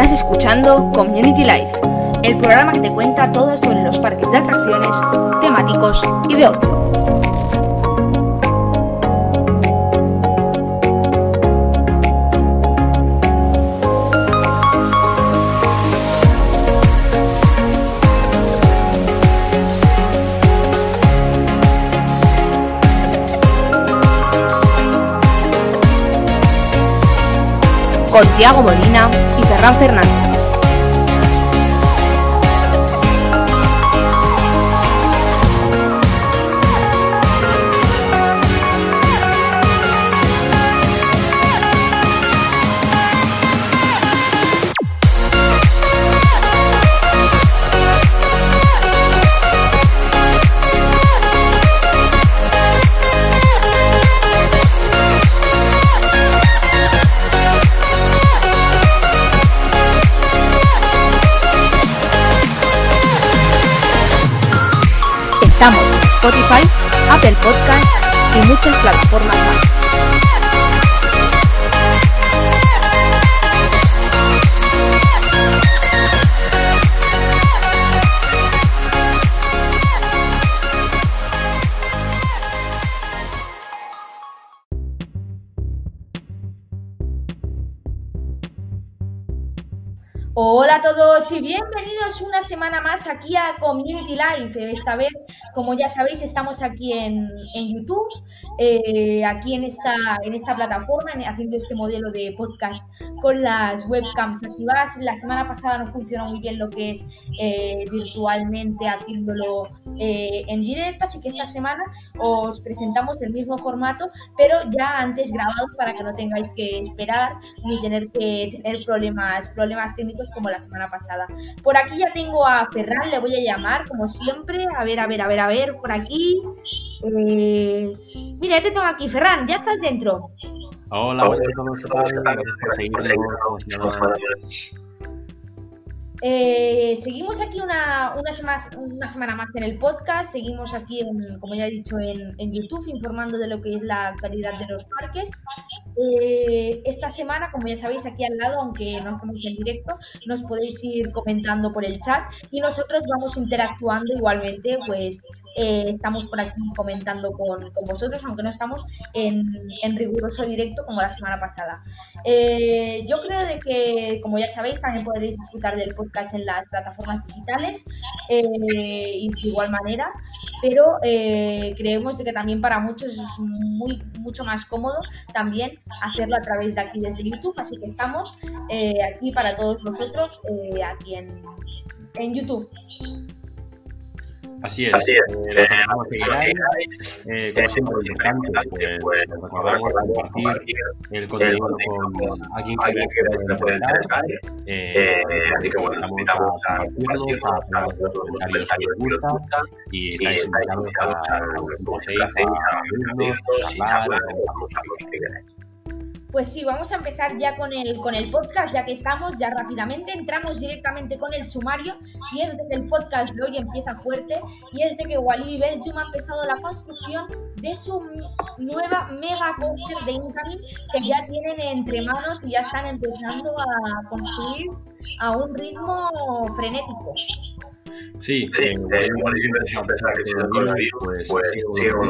Estás escuchando Community Life, el programa que te cuenta todo sobre los parques de atracciones, temáticos y de ocio. con Tiago Molina Fernández. Estamos en Spotify, Apple Podcast y muchas plataformas más. Hola a todos y bienvenidos una semana más aquí a Community Life. Esta vez, como ya sabéis, estamos aquí en, en YouTube, eh, aquí en esta, en esta plataforma, en- haciendo este modelo de podcast con las webcams activadas. La semana pasada no funcionó muy bien lo que es eh, virtualmente haciéndolo eh, en directo, así que esta semana os presentamos el mismo formato, pero ya antes grabado para que no tengáis que esperar ni tener que tener problemas, problemas técnicos como la semana pasada. Por aquí ya tengo a Ferran, le voy a llamar como siempre. A ver, a ver, a ver, a ver, por aquí. Eh, mira, ya te tengo aquí, Ferran, ya estás dentro. Hola, buenas a todos, ¿qué tal? Gracias por seguirnos como semana. Eh, seguimos aquí una, una, sema- una semana más en el podcast, seguimos aquí, en- como ya he dicho, en, en YouTube informando de lo que es la actualidad de los parques. Eh, esta semana, como ya sabéis, aquí al lado, aunque no estamos en directo, nos podéis ir comentando por el chat y nosotros vamos interactuando igualmente, pues eh, estamos por aquí comentando con, con vosotros, aunque no estamos en, en riguroso directo como la semana pasada. Eh, yo creo de que, como ya sabéis, también podréis disfrutar del podcast en las plataformas digitales eh, y de igual manera, pero creemos de que también para muchos es muy, mucho más cómodo también hacerlo a través de aquí desde YouTube, así que estamos aquí para todos vosotros, aquí en, en YouTube. Así es, Así es, eh, eh, que queráis, eh, como siempre, importante, pues recordamos compartir el contenido con alguien que alguien que le puede interesar. Eh, Eh, así que bueno, invitamos a a compartirlo, a poner los comentarios si os gusta y estáis invitados a como hacéis, a abrirnos, a charlar, a Pues sí, vamos a empezar ya con el, con el podcast, ya que estamos, ya rápidamente entramos directamente con el sumario y es de que el podcast de hoy empieza fuerte y es de que Walibi Belgium ha empezado la construcción de su nueva mega coaster de incoming que ya tienen entre manos y ya están empezando a construir a un ritmo frenético. Sí, Sí, eh, igual pues pues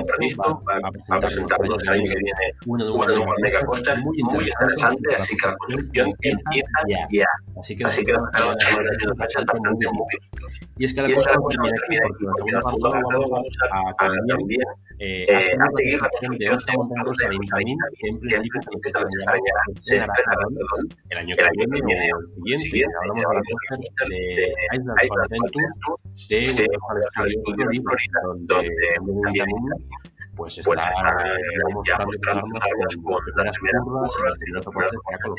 previsto, va a presentarnos el año que viene una nueva mega coaster muy interesante, así que la construcción empieza ya. Así que Así que muy bien. Y es que la cosa termina aquí, porque la segunda parte vamos a, también eh, eh, a seguir la construcción de de de que en que principio se estrenará, el año viene o el siguiente. Hablamos de la de de de Studios Florida, donde también Intamin pues está pues está ya con las primeras curvas y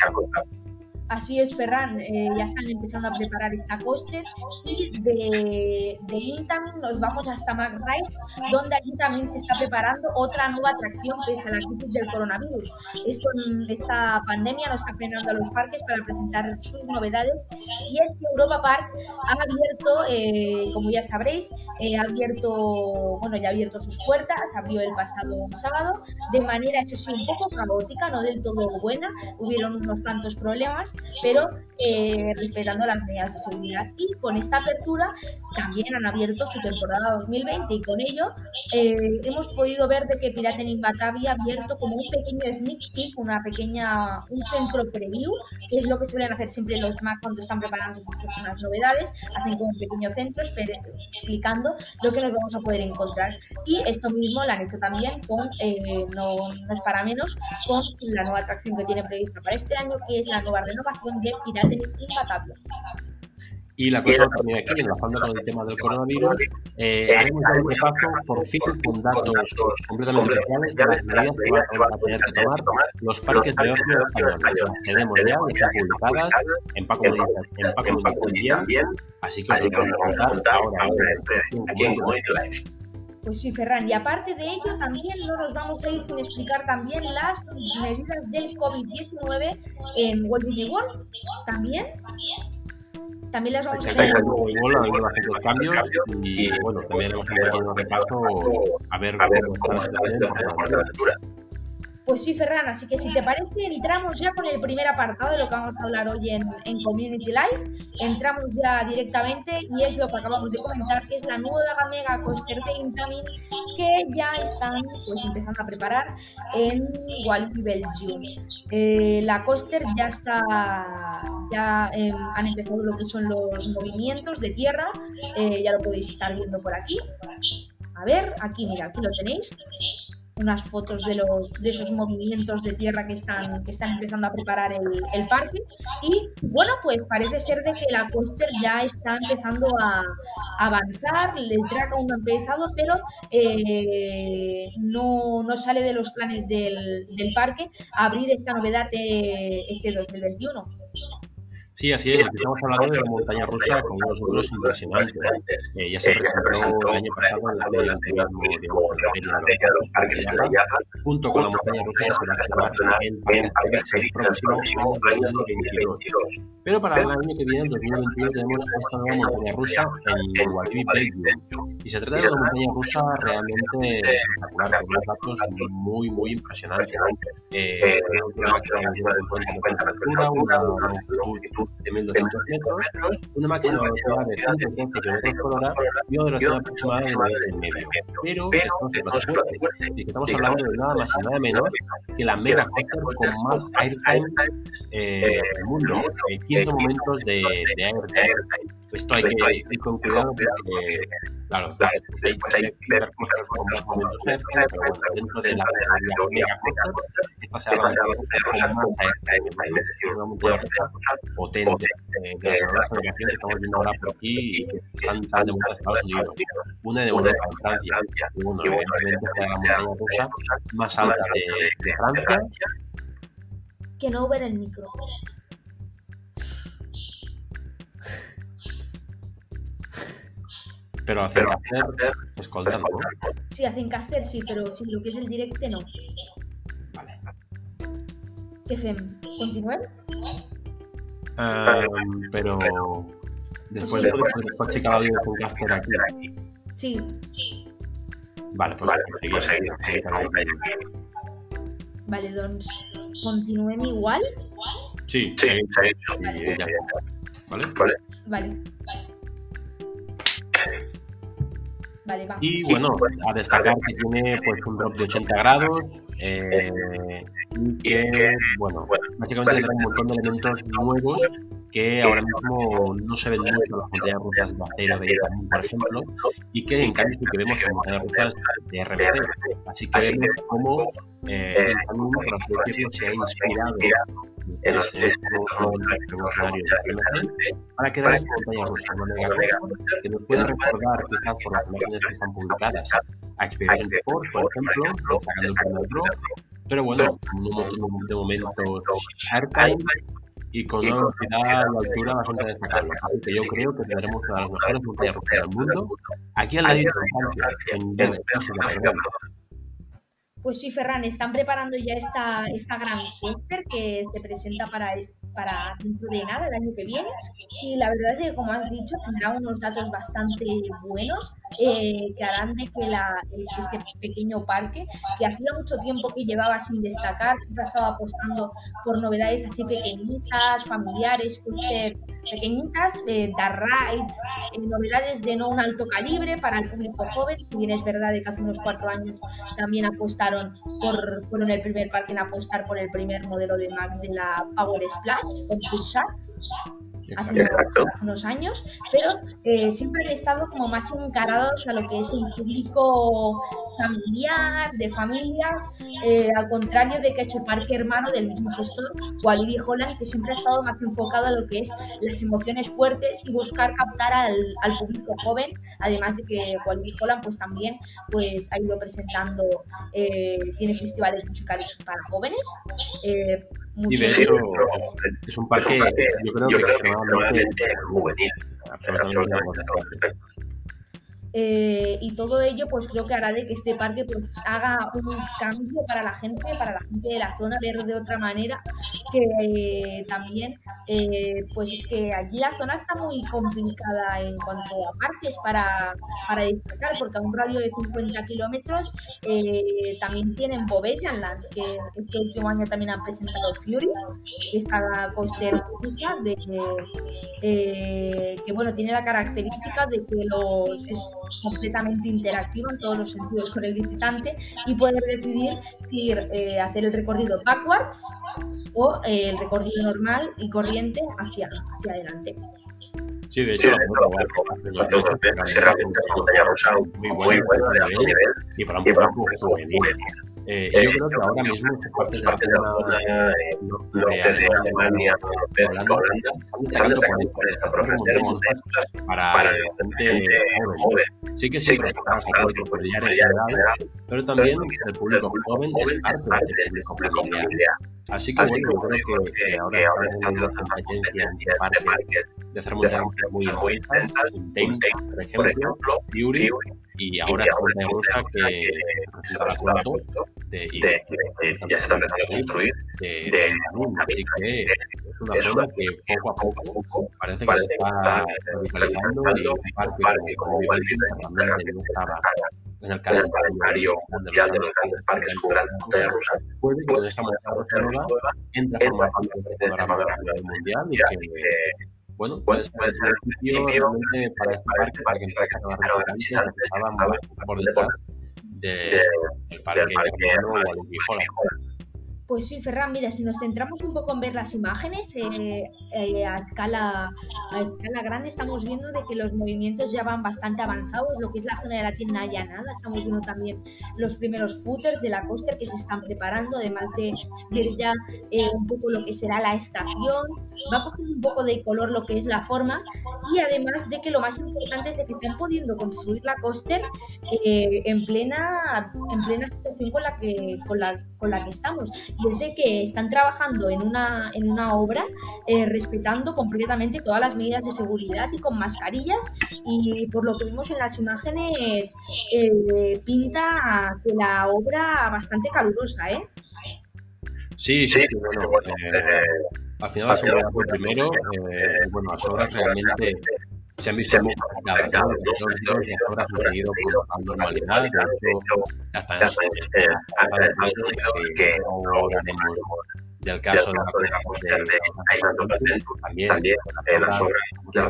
ha colocado. Así es, Ferran, eh, ya están empezando a preparar esta coaster y de, de Intamin nos vamos hasta McRides, donde allí también se está preparando otra nueva atracción pese a la crisis del coronavirus. Esto, esta pandemia nos está frenando a los parques para presentar sus novedades y es que Europa Park ha abierto, eh, como ya sabréis, eh, ha abierto, bueno, ya ha abierto sus puertas, abrió el pasado sábado, de manera, eso sí, un poco caótica, no del todo buena, hubieron unos cuantos problemas, pero eh, respetando las medidas de seguridad. Y con esta apertura también han abierto su temporada 2020 y con ello eh, hemos podido ver de que Piraten in Batavia ha abierto como un pequeño sneak peek, una pequeña, un centro preview, que es lo que suelen hacer siempre los Mac cuando están preparando sus próximas novedades, hacen como un pequeño centro explicando lo que nos vamos a poder encontrar. Y esto mismo lo han hecho también con, eh, no, no es para menos, con la nueva atracción que tiene prevista para este año, que es la nueva renovación de Piraten in. Y la cosa también aquí, enlazando con el tema del coronavirus, eh, haremos un repaso, por fin, con datos completamente oficiales de las medidas que van a tener que tomar los parques de ocio españoles. Tenemos ya, están publicadas en Paco Medita bien, así que os vamos a contar ahora aquí en Live. Pues sí, Ferran. Y aparte de ello, también no nos vamos a ir sin explicar también las medidas del COVID-19 en Walt Disney World. También. También las vamos a tener. Bastantes cambios y bueno, también hemos hecho un repaso a ver cómo está la situación pues sí, Ferran, así que si te parece, entramos ya con el primer apartado de lo que vamos a hablar hoy en, en Community Life. Entramos ya directamente y es lo que acabamos de comentar, que es la nueva Mega Coaster de Intamin que ya están pues empezando a preparar en Walibi Belgium. Eh, la coaster ya está, ya eh, han empezado lo que son los movimientos de tierra, eh, ya lo podéis estar viendo por aquí. A ver, aquí, mira, aquí lo tenéis unas fotos de, los, de esos movimientos de tierra que están, que están empezando a preparar el, parque. Y bueno, pues parece ser de que la coaster ya está empezando a, avanzar, el track aún ha empezado, pero eh, no, no, sale de los planes del, del parque abrir esta novedad de este 2021. Sí, así es. Estamos hablando de la montaña rusa con unos números impresionantes. Eh, ya se presentó el año pasado en la feria de los parques de la junto con la montaña rusa que se va a celebrar en el próximo año 2022. Pero para el año que viene, en 2021, tenemos esta nueva montaña rusa en Walibi, Belgium. Y se trata de una montaña rusa realmente espectacular, con unos datos muy, muy impresionantes. Eh, una máquina de 50 metros de altura, una longitud de 1200 metros, una máxima velocidad de 115 km por hora y una velocidad aproximada de 9 y medio. Pero esto que estamos hablando de nada más y nada menos que la mega con más airtime eh, del mundo, 15 eh, momentos de, de airtime. Esto hay que ir con cuidado porque, claro, hay, hay ver cosas con más momentos extra, pero bueno, dentro de la esta se más una potente eh, de las nuevas generaciones que estamos viendo ahora por aquí y que están tan de vuelta a Estados Unidos. Una de Europa, Francia, y bueno, evidentemente será la montaña rusa más alta de, de Francia. Que no ver el micro. Pero hacen caster escoltan, ¿no? Sí, hacen caster, sí, pero sí, lo que es el directe no. Vale. ¿Qué fem? ¿Continuem? Um, pero después de después checar audio con caster aquí. Sí. Vale, pues vale, pues seguir, Vale, doncs continuem igual? Sí, sí, sí, sí. ¿Vale? Vale. Vale. Vale, va. Y bueno, a destacar que tiene pues un drop de 80 grados eh, y que, bueno, básicamente tiene un montón de elementos nuevos que ahora mismo no se ven mucho en las montañas rusas de acero de Itaú, por ejemplo, y que en cambio sí que vemos en montañas rusas de RBC. Así que vemos cómo eh, el camino, por así decirlo, se ha inspirado en los de para crear esta montaña rusa, mega que nos puede recordar quizás por las imágenes que están publicadas. a Expedition Sport, por ejemplo, sacando el primer drop, pero bueno, un montón de momentos airtime y con una velocidad a la altura bastante destacable. Así que yo creo que tendremos una de las mejores montañas rusas del mundo. Aquí al lado de Francia, en Belgium, pues sí, Ferran, están preparando ya esta, esta gran póster que se presenta para para dentro de nada, el año que viene. Y la verdad es que, como has dicho, tendrá unos datos bastante buenos eh, que harán de que la, este pequeño parque, que hacía mucho tiempo que llevaba sin destacar, siempre ha estado apostando por novedades así pequeñitas, familiares, usted pequeñitas, eh, rides, eh, novedades de no un alto calibre para el público joven. Si bien es verdad que hace unos cuatro años también apostaron por, fueron el primer parque en apostar por el primer modelo de Mac de la Power Splash con Pulsar hace, unos años, pero eh, siempre han estado como más encarados a lo que es un público familiar, de familias, eh, al contrario de que ha hecho Parque Hermano del mismo gestor, Walibi Holland, que siempre ha estado más enfocado a lo que es las emociones fuertes y buscar captar al, al público joven, además de que Walibi Holland pues también pues ha ido presentando, eh, tiene festivales musicales para jóvenes, y de hecho, es un parque, yo creo, que, es extremadamente juvenil. Absolutamente eh, y todo ello pues creo que hará de que este parque pues haga un cambio para la gente, para la gente de la zona, ver de otra manera que eh, también eh, pues es que allí la zona está muy complicada en cuanto a parques para, para destacar porque a un radio de 50 kilómetros también tienen Bovejanland que este último año también han presentado Fury esta coaster de que bueno tiene la característica de que los completamente interactiva en todos los sentidos con el visitante y poder decidir si eh, hacer el recorrido backwards o eh, el recorrido normal y corriente hacia, hacia adelante. Sí, de hecho, la muy buena de alto nivel y para un público juvenil. Eh, yo creo que ahora mismo muchas partes de la zona norte de Alemania, Holanda, están destacando por esta frontera para gente joven. Sí que siempre familiar en general, pero también el público joven es parte del público familiar. Así que bueno, creo que, ahora estamos teniendo competencia entre parques de hacer montañas muy intensas, por ejemplo, y ahora es una rusa que representará cuarto de, y de, ya se está empezando a construir de, de así que es una zona que poco a poco parece que se está revitalizando y un parque como también no estaba en el calendario ya de los grandes parques grandes rusas puede que con esta montaña rusa nueva entre a formar parte de este panorama mundial y que bueno, pues puede ser el sitio realmente para este parque, para que más por detrás del parque de o. Pues sí, Ferran, mira, si nos centramos un poco en ver las imágenes eh, eh, a, escala, a escala grande, estamos viendo de que los movimientos ya van bastante avanzados, lo que es la zona de la tienda ya nada, estamos viendo también los primeros footers de la coaster que se están preparando, además de ver ya eh, un poco lo que será la estación, va cogiendo un poco de color lo que es la forma y además de que lo más importante es de que están pudiendo construir la coaster en plena en plena situación con la que con la, con la que estamos y es de que están trabajando en una, en una obra eh, respetando completamente todas las medidas de seguridad y con mascarillas y por lo que vimos en las imágenes eh, pinta que la obra bastante calurosa, ¿eh? Sí, sí, sí, bueno, eh, al final la seguridad fue primero, bueno, las obras realmente se han visto muy afectadas, ¿no? Los las obras han seguido con normalidad, de hecho, hasta en que no hablaremos del caso de la de también, también las obras de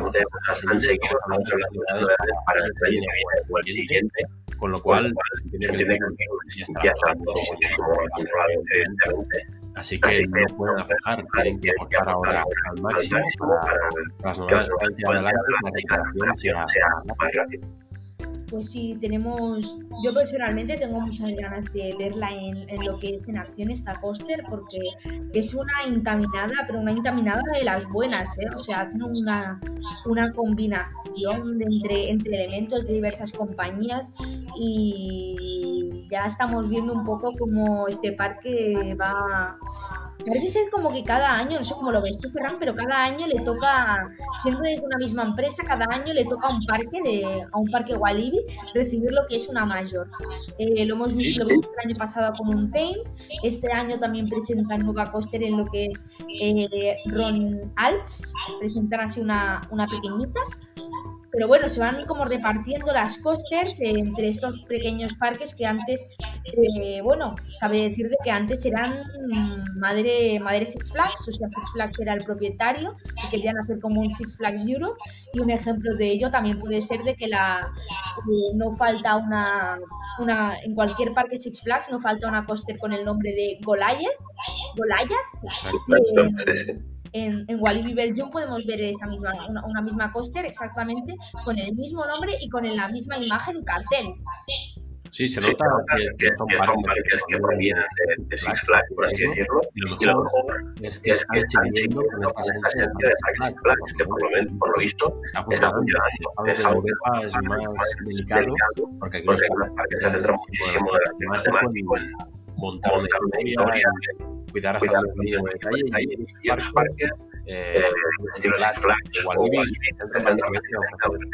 han seguido con otras ciudades para el año o el siguiente, con lo cual se que ver que ya está muchísimo Así que no pueden afectar, tienen que aportar ahora al máximo para las novedades que adelante la recuperación sea más rápida pues sí, tenemos, yo personalmente tengo muchas ganas de verla en, lo que es en acción esta póster, porque es una intaminada, pero una intaminada de las buenas, ¿eh? o sea, hacen una, una combinación entre, entre elementos de diversas compañías y ya estamos viendo un poco cómo este parque va Parece ser como que cada año, no sé cómo lo ves tú, Ferran, pero cada año le toca, siendo desde una misma empresa, cada año le toca a un parque, de, a un parque Walibi, recibir lo que es una mayor. Eh, lo hemos visto el año pasado con un Tain, este año también presentan nueva coaster en lo que es eh, Ron Alps, presentan así una, una pequeñita. Pero bueno, se van como repartiendo las coasters entre estos pequeños parques que antes, eh, bueno, cabe decir de que antes eran madre, madre Six Flags, o sea, Six Flags era el propietario y querían hacer como un Six Flags Europe. Y un ejemplo de ello también puede ser de que la no falta una, una, en cualquier parque Six Flags no falta una coaster con el nombre de Goliath. Goliath en, en Walibi Belgium podemos ver esa misma, una, misma coaster exactamente con el mismo nombre y con la misma imagen y cartel. Sí, se nota que, son parques que provienen de, Six Flags, por así decirlo. Y lo mejor es que están siguiendo con esta esencia de Six Flags, que por lo, por lo visto está funcionando. Es algo que es más delicado, porque aquí los parques se centran muchísimo en la temática montar una historia, cuidar hasta el mínimo detalle y el parque eh,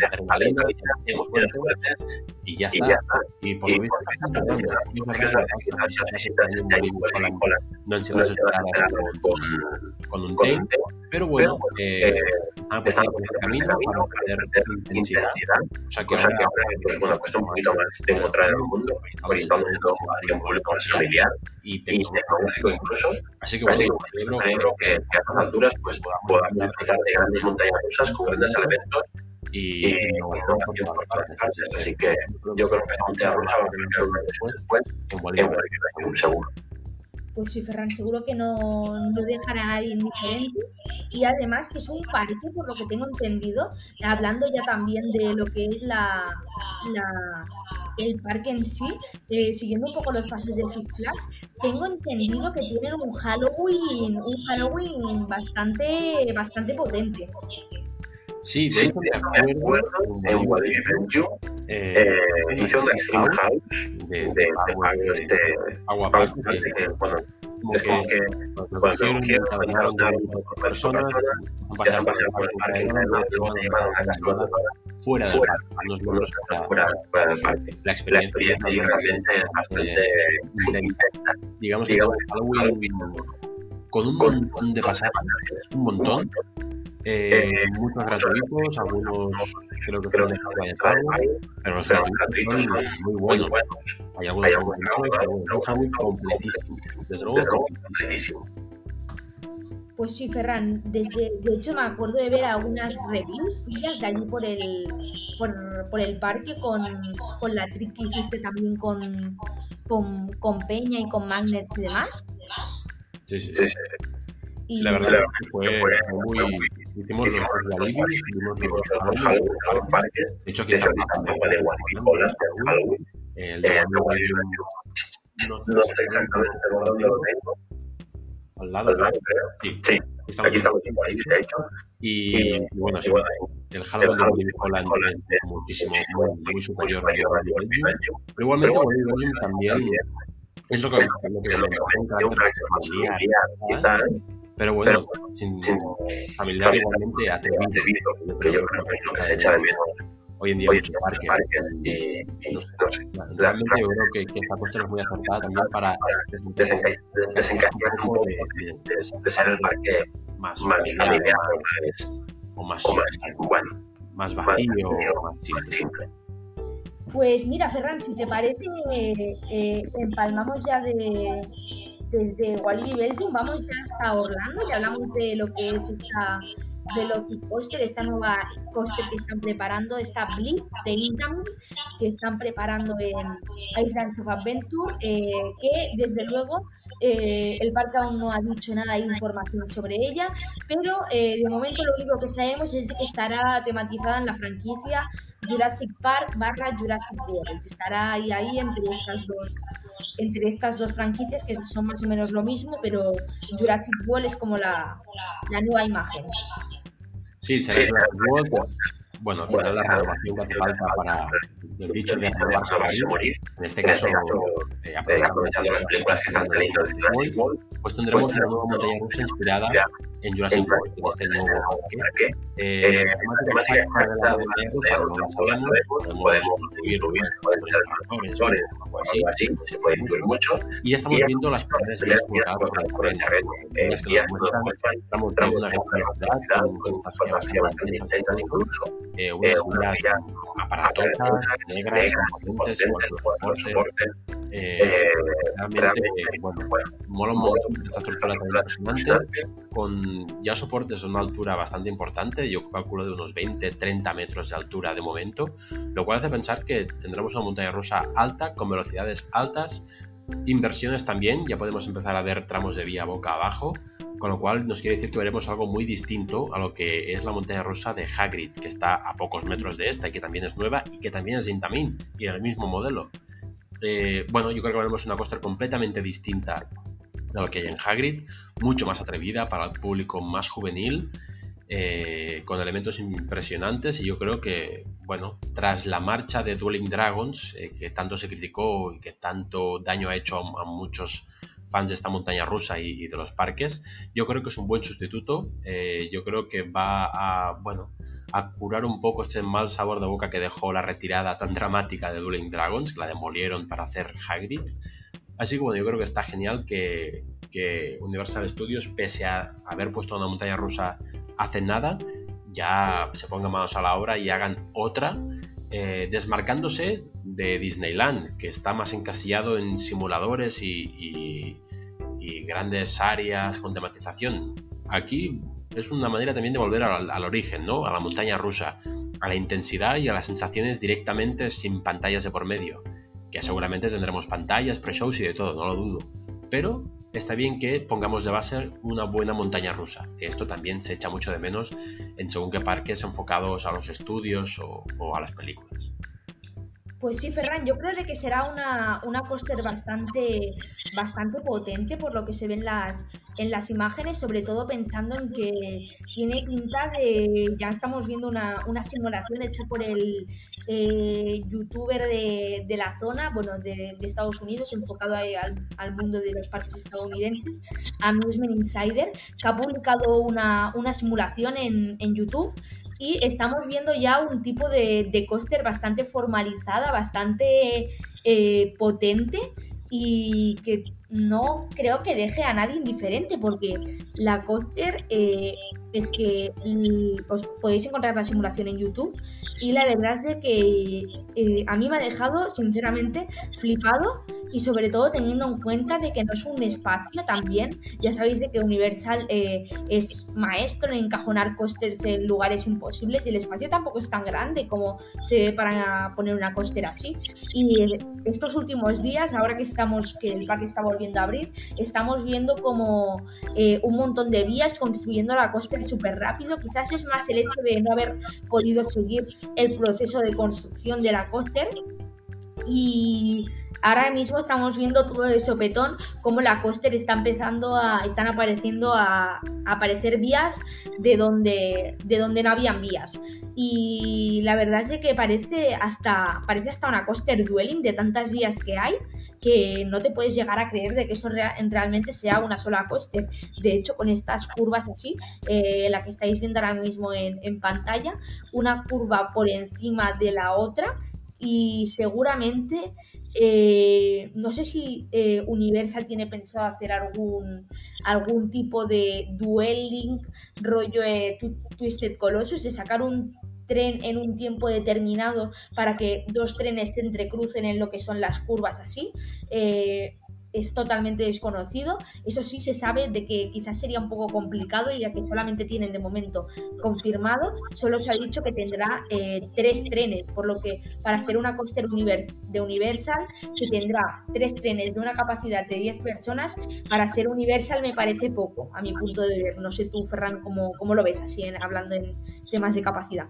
adrenalina y ya está. Y por lo visto, no con un pero bueno, eh, están por el camino para perder intensidad. O sea que ahora, pues, bueno, cuesta un poquito más de encontrar en el mundo, porque estamos en un público más familiar y tecnológico incluso. Así que bueno, yo creo que a estas alturas pues podamos disfrutar de grandes montañas rusas con grandes elementos y, no, no, Así que yo creo que la montaña rusa va a tener después, después en un seguro pues sí, Ferran, seguro que no, no dejará a nadie indiferente. Y además que es un parque, por lo que tengo entendido, hablando ya también de lo que es la, el parque en sí, eh, siguiendo un poco los pasos de Six Flags, tengo entendido que tienen un Halloween, un Halloween bastante, bastante potente. Sí, de hecho, me acuerdo en Belgium eh, eh, hizo una Extreme House de, de, bueno, como que, cuando por personas, pasan por el parque, fuera del parque, unos minutos fuera, del parque. La experiencia realmente es bastante intensa. Digamos que Halloween con un montón de pasajes, un montón, eh, muchos gratuitos, algunos creo que fueron dejados de pago, pero los gratuitos son muy buenos. Hay algunos que son muy completísimo, desde luego completísimo. Pues sí, Ferran, desde, de hecho me acuerdo de ver algunas reviews tuyas de allí por el, por, por el parque con, con la trip que hiciste también con, con, con Peña y con Magnets y demás. Sí, sí, sí. Y... la verdad que fue, muy... Hicimos los Walibis, hicimos los parques. De hecho, aquí está de Halloween. El de Halloween no sé exactamente dónde lo tengo. Al lado. Sí, sí. Estamos aquí estamos en de hecho. Y, bueno, sí, el Halloween de es muchísimo, muy, superior al de. Pero igualmente también es lo que, lo que y tal. Pero bueno, sin, familiar igualmente atrevido, que yo creo que se echa de menos hoy en día mucho parque. Y, no sé, Realmente yo creo que, que esta cuestión es muy acertada también para desencajar un poco de, ser el parque más, más o más, bueno, más vacío o más simple. Pues mira, Ferran, si te parece, eh, empalmamos ya de, desde Walibi Belgium, vamos ya hasta Orlando y hablamos de lo que es esta Velocicoaster, esta nueva coaster que están preparando, esta Blip de Intamin que están preparando en Islands of Adventure, eh, que desde luego eh, el parque aún no ha dicho nada de información sobre ella, pero eh, de momento lo único que sabemos es que estará tematizada en la franquicia Jurassic Park barra Jurassic World, estará ahí, ahí entre estas dos entre estas dos franquicias que son más o menos lo mismo, pero Jurassic World es como la, la nueva imagen. Sí, será Jurassic World. bueno, al final la renovación que hace falta para el dicho de renovarse a morir, en este caso, eh, aprovechando las películas que están saliendo de Jurassic World, pues tendremos una nueva montaña rusa inspirada en Jurassic World, en este nuevo parque. Eh, la de la no la sabemos, podemos incluir pues, o así, se puede incluir mucho. Y ya estamos viendo las por las que nos muestran tramos de una gran velocidad, con zonas bastante intensas incluso, eh, unas vías aparatosas, negras, potentes, con soporte. Eh, realmente, bueno, mola un montón esta estructura tan impresionante, con ya soportes a una altura bastante importante, yo calculo de unos 20-30 metros de altura de momento, lo cual hace pensar que tendremos una montaña rusa alta, con velocidades altas, inversiones también, ya podemos empezar a ver tramos de vía boca abajo, con lo cual nos quiere decir que veremos algo muy distinto a lo que es la montaña rusa de Hagrid, que está a pocos metros de esta y que también es nueva y que también es de Intamin y el mismo modelo. Eh, bueno, yo creo que veremos una coaster completamente distinta de lo que hay en Hagrid, mucho más atrevida para el público más juvenil, eh, con elementos impresionantes y yo creo que, bueno, tras la marcha de Dueling Dragons, eh, que tanto se criticó y que tanto daño ha hecho a, muchos fans de esta montaña rusa y, de los parques, yo creo que es un buen sustituto, yo creo que va a, bueno, a curar un poco este mal sabor de boca que dejó la retirada tan dramática de Dueling Dragons, que la demolieron para hacer Hagrid. Así que bueno, yo creo que está genial que, Universal Studios, pese a haber puesto una montaña rusa hace nada, ya se pongan manos a la obra y hagan otra, eh, desmarcándose de Disneyland, que está más encasillado en simuladores y grandes áreas con tematización. Aquí es una manera también de volver al, origen, ¿no? A la montaña rusa, a la intensidad y a las sensaciones directamente sin pantallas de por medio. Que seguramente tendremos pantallas, pre-shows y de todo, no lo dudo. Pero está bien que pongamos de base una buena montaña rusa, que esto también se echa mucho de menos en según qué parques enfocados a los estudios o a las películas. Pues sí, Ferran, yo creo de que será una, una coaster bastante, bastante potente por lo que se ven las, en las imágenes, sobre todo pensando en que tiene pinta de, ya estamos viendo una, una simulación hecha por el eh, youtuber de, de, la zona, bueno, de, de Estados Unidos, enfocado al, al, mundo de los parques estadounidenses, Amusement Insider, que ha publicado una, una simulación en, en YouTube y estamos viendo ya un tipo de, de coaster bastante formalizada, bastante eh, potente y que no creo que deje a nadie indiferente porque la coaster eh, es que os podéis encontrar la simulación en YouTube y la verdad es de que eh, a mí me ha dejado sinceramente flipado y sobre todo teniendo en cuenta de que no es un espacio también, ya sabéis de que Universal eh, es maestro en encajonar coasters en lugares imposibles y el espacio tampoco es tan grande como se para poner una coaster así. Y estos últimos días, ahora que estamos, que el parque está volviendo a abrir, estamos viendo como eh, un montón de vías construyendo la coaster súper rápido. Quizás es más el hecho de no haber podido seguir el proceso de construcción de la coaster. Y ahora mismo estamos viendo todo de sopetón, como la coaster está empezando a, están apareciendo a, aparecer vías de donde, de donde no habían vías. Y la verdad es que parece hasta, parece hasta una coaster dueling de tantas vías que hay, que no te puedes llegar a creer de que eso realmente sea una sola coaster. De hecho, con estas curvas así, eh, la que estáis viendo ahora mismo en, en pantalla, una curva por encima de la otra y seguramente eh, no sé si eh, Universal tiene pensado hacer algún, algún tipo de dueling rollo eh, Twisted Colossus, de sacar un tren en un tiempo determinado para que dos trenes se entrecrucen en lo que son las curvas así es totalmente desconocido. Eso sí se sabe de que quizás sería un poco complicado, ya que solamente tienen de momento confirmado. Solo se ha dicho que tendrá eh, tres trenes, por lo que para ser una coaster de Universal, que tendrá tres trenes de una capacidad de 10 personas, para ser Universal me parece poco, a mi punto de ver. No sé tú, Ferran, cómo, cómo lo ves así, hablando en temas de capacidad.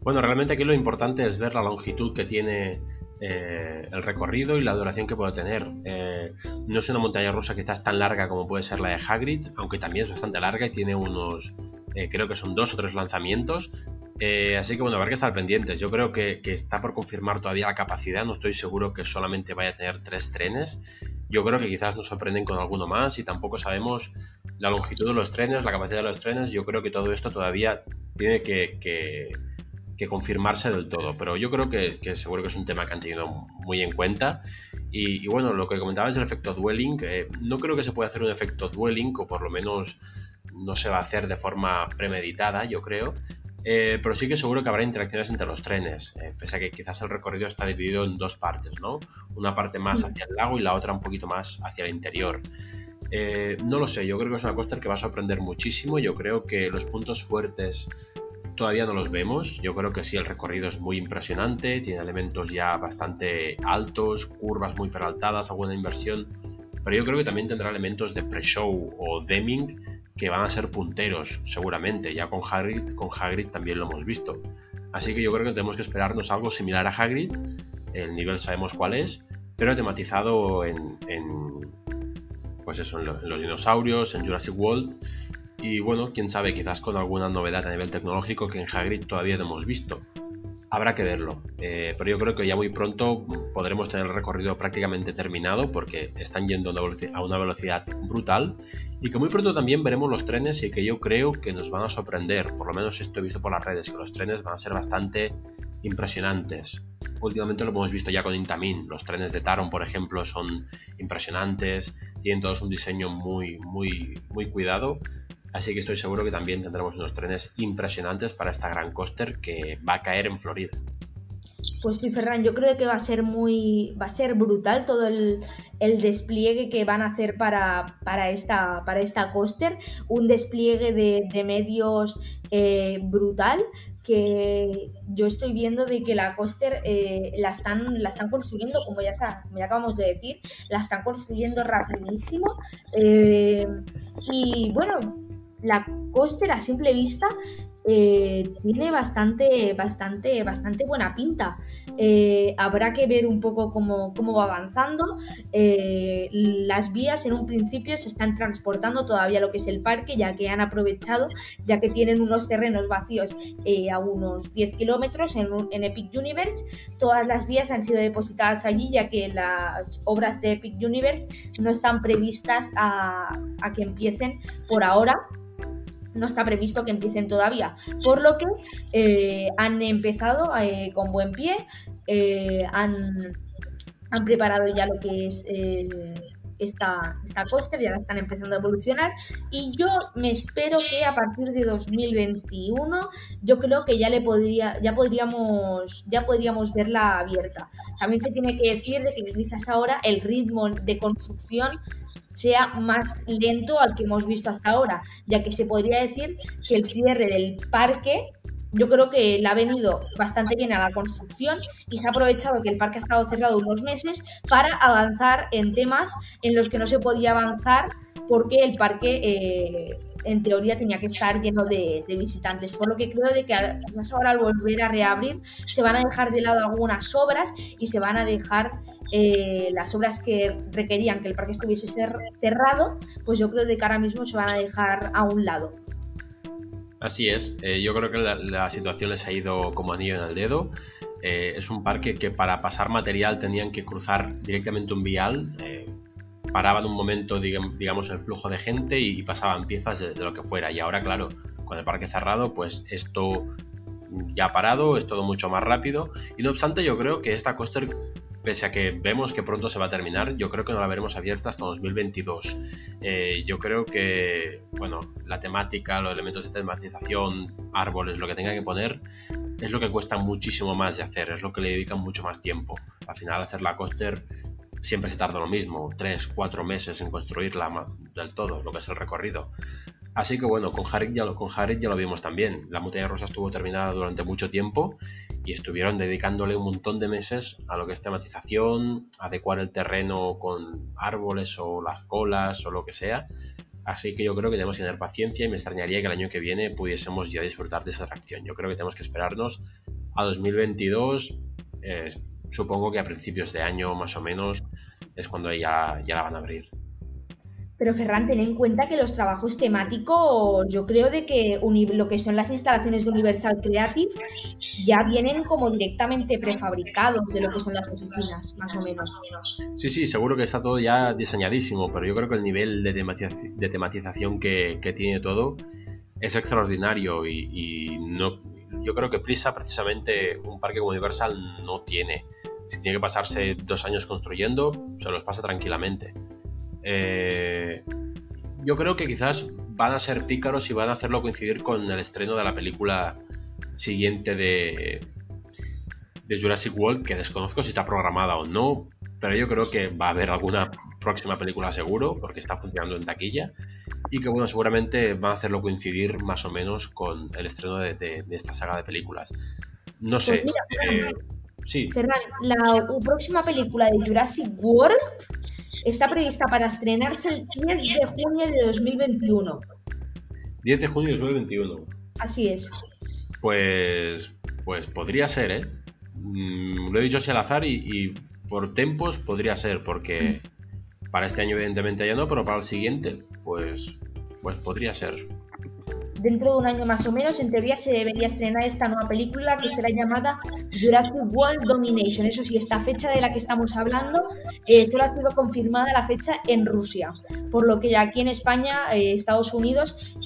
Bueno, realmente aquí lo importante es ver la longitud que tiene eh, el recorrido y la duración que puede tener. Eh, no es una montaña rusa quizás tan larga como puede ser la de Hagrid, aunque también es bastante larga y tiene unos, eh, creo que son dos o tres lanzamientos, así que bueno, habrá que estar pendientes. Yo creo que, está por confirmar todavía la capacidad. No estoy seguro que solamente vaya a tener tres trenes. Yo creo que quizás nos sorprenden con alguno más y tampoco sabemos la longitud de los trenes, la capacidad de los trenes. Yo creo que todo esto todavía tiene que, confirmarse del todo. Pero yo creo que, seguro que es un tema que han tenido muy en cuenta. Y, bueno, lo que comentabas del efecto dwelling, eh, no creo que se pueda hacer un efecto dwelling, o por lo menos no se va a hacer de forma premeditada, yo creo. Eh, pero sí que seguro que habrá interacciones entre los trenes, eh, pese a que quizás el recorrido está dividido en dos partes, ¿no? Una parte más mm. hacia el lago y la otra un poquito más hacia el interior. Eh, no lo sé, yo creo que es una coaster que va a sorprender muchísimo. Yo creo que los puntos fuertes todavía no los vemos. Yo creo que sí, el recorrido es muy impresionante, tiene elementos ya bastante altos, curvas muy peraltadas, alguna inversión. Pero yo creo que también tendrá elementos de pre-show o Deming que van a ser punteros, seguramente. Ya con Hagrid, con Hagrid también lo hemos visto. Así que yo creo que tenemos que esperarnos algo similar a Hagrid. El nivel sabemos cuál es, pero tematizado en, pues eso, en, los dinosaurios, en Jurassic World. Y bueno, quién sabe, quizás con alguna novedad a nivel tecnológico que en Hagrid todavía no hemos visto habrá que verlo. Eh, pero yo creo que ya muy pronto podremos tener el recorrido prácticamente terminado porque están yendo a una velocidad brutal y que muy pronto también veremos los trenes y que yo creo que nos van a sorprender. Por lo menos esto he visto por las redes, que los trenes van a ser bastante impresionantes. Últimamente lo hemos visto ya con Intamin. Los trenes de Taron, por ejemplo, son impresionantes, tienen todos un diseño muy, muy, muy cuidado Así que estoy seguro que también tendremos unos trenes impresionantes para esta gran coaster que va a caer en Florida. Pues sí, Ferran, yo creo que va a ser muy, va a ser brutal todo el, despliegue que van a hacer para, para, esta, para esta coaster, un despliegue de, medios eh, brutal que yo estoy viendo de que la coaster eh, la, están, la están construyendo, como ya, ya acabamos de decir, la están construyendo rapidísimo. Eh, y bueno, la coaster a simple vista eh, tiene bastante, bastante, bastante buena pinta. Eh, habrá que ver un poco cómo, va avanzando. Eh, las vías en un principio se están transportando todavía lo que es el parque, ya que han aprovechado, ya que tienen unos terrenos vacíos a unos 10 kilómetros en, Epic Universe. Todas las vías han sido depositadas allí, ya que las obras de Epic Universe no están previstas a que empiecen por ahora no está previsto que empiecen todavía, por lo que eh, han empezado eh, con buen pie, eh, han, han, preparado ya lo que es esta, esta coaster, ya están empezando a evolucionar y yo me espero que a partir de 2021 yo creo que ya le podría, ya podríamos, ya podríamos verla abierta. También se tiene que decir de que quizás ahora el ritmo de construcción sea más lento al que hemos visto hasta ahora, ya que se podría decir que el cierre del parque yo creo que le ha venido bastante bien a la construcción y se ha aprovechado que el parque ha estado cerrado unos meses para avanzar en temas en los que no se podía avanzar porque el parque eh, en teoría tenía que estar lleno de, visitantes. Por lo que creo de que además ahora al volver a reabrir se van a dejar de lado algunas obras y se van a dejar eh, las obras que requerían que el parque estuviese cerrado, pues yo creo de que ahora mismo se van a dejar a un lado. Así es, eh, yo creo que la, situación les ha ido como anillo en el dedo. Eh, es un parque que para pasar material tenían que cruzar directamente un vial, eh, paraban un momento, digamos, el flujo de gente y, pasaban piezas de, lo que fuera. Y ahora, claro, con el parque cerrado, pues esto ya parado, es todo mucho más rápido. Y no obstante, yo creo que esta coaster pese a que vemos que pronto se va a terminar, yo creo que no la veremos abierta hasta 2022. Eh, yo creo que, bueno, la temática, los elementos de tematización, árboles, lo que tenga que poner, es lo que cuesta muchísimo más de hacer, es lo que le dedican mucho más tiempo. Al final, hacer la coaster siempre se tarda lo mismo, 3, 4 meses en construirla del todo, lo que es el recorrido. Así que bueno, con Harry ya lo, con ya lo vimos también. La montaña rosa estuvo terminada durante mucho tiempo y estuvieron dedicándole un montón de meses a lo que es tematización, adecuar el terreno con árboles o las colas o lo que sea. Así que yo creo que tenemos que tener paciencia y me extrañaría que el año que viene pudiésemos ya disfrutar de esa atracción. Yo creo que tenemos que esperarnos a 2022. Eh, supongo que a principios de año más o menos es cuando ya, ya la van a abrir. Pero Ferran, ten en cuenta que los trabajos temáticos, yo creo de que lo que son las instalaciones de Universal Creative ya vienen como directamente prefabricados de lo que son las oficinas, más o menos. Sí, sí, seguro que está todo ya diseñadísimo, pero yo creo que el nivel de, tematización que, tiene todo es extraordinario y, no, yo creo que Prisa precisamente un parque como Universal no tiene. Si tiene que pasarse dos años construyendo, se los pasa tranquilamente. Eh, yo creo que quizás van a ser pícaros y van a hacerlo coincidir con el estreno de la película siguiente de, de Jurassic World, que desconozco si está programada o no, pero yo creo que va a haber alguna próxima película seguro, porque está funcionando en taquilla, y que bueno, seguramente van a hacerlo coincidir más o menos con el estreno de, esta saga de películas. No sé. Pues eh, sí. Ferran, la próxima película de Jurassic World está prevista para estrenarse el 10 de junio de 2021. 10 de junio de 2021. Así es. Pues, pues podría ser, ¿eh? Mm, lo he dicho así al azar y, por tempos podría ser, porque para este año evidentemente ya no, pero para el siguiente, pues, pues podría ser dentro de un año más o menos, en teoría se debería estrenar esta nueva película que será llamada Jurassic World Domination. Eso sí, esta fecha de la que estamos hablando eh, solo ha sido confirmada la fecha en Rusia, por lo que aquí en España, eh, Estados Unidos,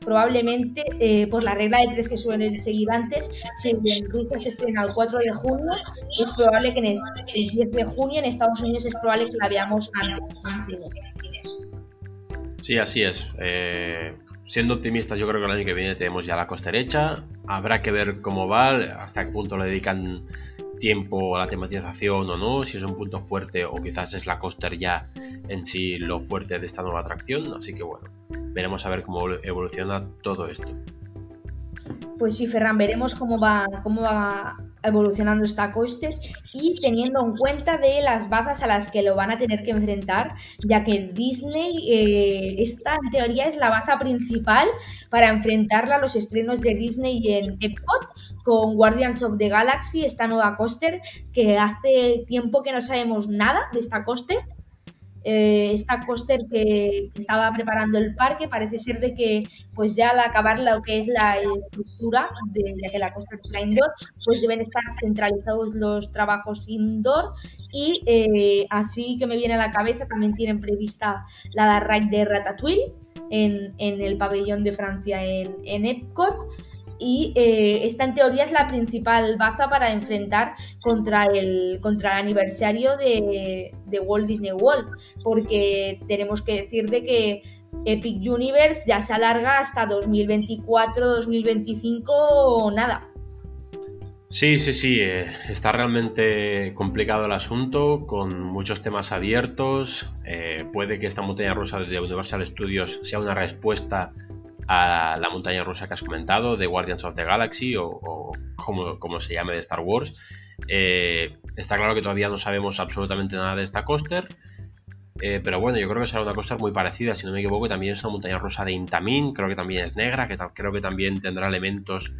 probablemente eh, por la regla de tres que suelen seguir antes, si en Rusia se estrena el 4 de junio, es probable que en el 10 de junio en Estados Unidos es probable que la veamos antes. Sí, así es siendo optimistas, yo creo que el año que viene tenemos ya la costa derecha. Habrá que ver cómo va, hasta qué punto le dedican tiempo a la tematización o no, si es un punto fuerte o quizás es la coaster ya en sí lo fuerte de esta nueva atracción. Así que bueno, veremos a ver cómo evoluciona todo esto. Pues sí, Ferran, veremos cómo va, cómo va evolucionando esta coaster y teniendo en cuenta de las bazas a las que lo van a tener que enfrentar, ya que Disney, eh, esta en teoría es la baza principal para enfrentarla a los estrenos de Disney en Epcot con Guardians of the Galaxy, esta nueva coaster que hace tiempo que no sabemos nada de esta coaster eh, esta coaster que estaba preparando el parque parece ser de que pues ya al acabar lo que es la estructura de, que la coaster la indoor pues deben estar centralizados los trabajos indoor y eh, así que me viene a la cabeza también tienen prevista la ride de Ratatouille en, el pabellón de Francia en, en Epcot y eh, esta en teoría es la principal baza para enfrentar contra el, contra el aniversario de, de Walt Disney World, porque tenemos que decir de que Epic Universe ya se alarga hasta 2024, 2025 o nada. Sí, sí, sí, eh, está realmente complicado el asunto, con muchos temas abiertos. Eh, puede que esta montaña rusa de Universal Studios sea una respuesta a la montaña rusa que has comentado, de Guardians of the Galaxy o, como, se llame de Star Wars. Eh, está claro que todavía no sabemos absolutamente nada de esta coaster. Eh, pero bueno, yo creo que será una coaster muy parecida, si no me equivoco, también es una montaña rusa de Intamin, creo que también es negra, que creo que también tendrá elementos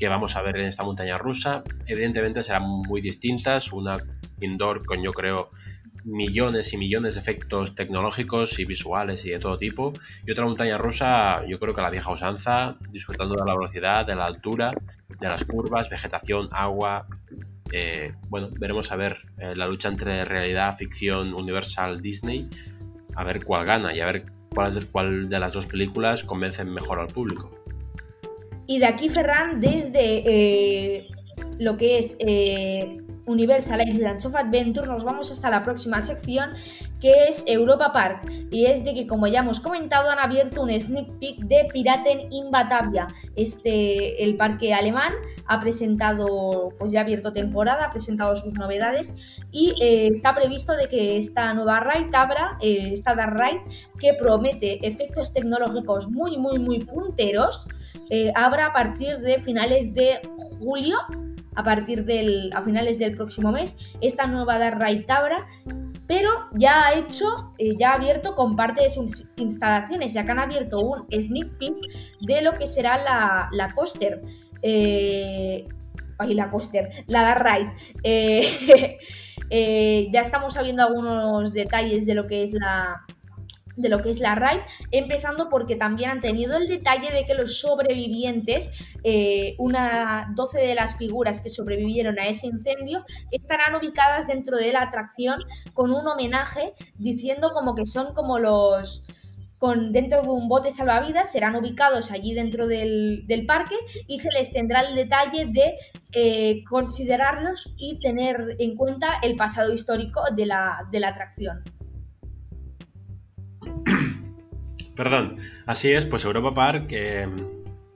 que vamos a ver en esta montaña rusa. Evidentemente serán muy distintas, una indoor con yo creo millones y millones de efectos tecnológicos y visuales y de todo tipo. Y otra montaña rusa, yo creo que la vieja usanza, disfrutando de la velocidad, de la altura, de las curvas, vegetación, agua. Eh, bueno, veremos a ver eh, la lucha entre realidad, ficción, Universal, Disney, a ver cuál gana y a ver cuál, es, cuál de las dos películas convencen mejor al público. Y de aquí, Ferran, desde eh, lo que es Universal Islands of Adventure, nos vamos hasta la próxima sección que es Europa Park. Y es de que, como ya hemos comentado, han abierto un sneak peek de Piraten in Batavia. Este, el parque alemán ha presentado, pues ya ha abierto temporada, ha presentado sus novedades y eh, está previsto de que esta nueva ride abra, eh, esta Dark Ride, que promete efectos tecnológicos muy, muy, muy punteros, eh, abra a partir de finales de julio a partir del, a finales del próximo mes, esta nueva Dark Ride Tabra, pero ya ha hecho, eh, ya ha abierto con parte de sus instalaciones, ya que han abierto un sneak peek de lo que será la, la coaster. Eh, ay, la coaster, la Dark Ride. Eh, eh, ya estamos sabiendo algunos detalles de lo que es la, de lo que es la raid, empezando porque también han tenido el detalle de que los sobrevivientes, eh, una 12 de las figuras que sobrevivieron a ese incendio, estarán ubicadas dentro de la atracción con un homenaje diciendo como que son como los con dentro de un bote salvavidas, serán ubicados allí dentro del, parque y se les tendrá el detalle de eh, considerarlos y tener en cuenta el pasado histórico de la, de la atracción. Perdón, así es, pues Europa Park eh,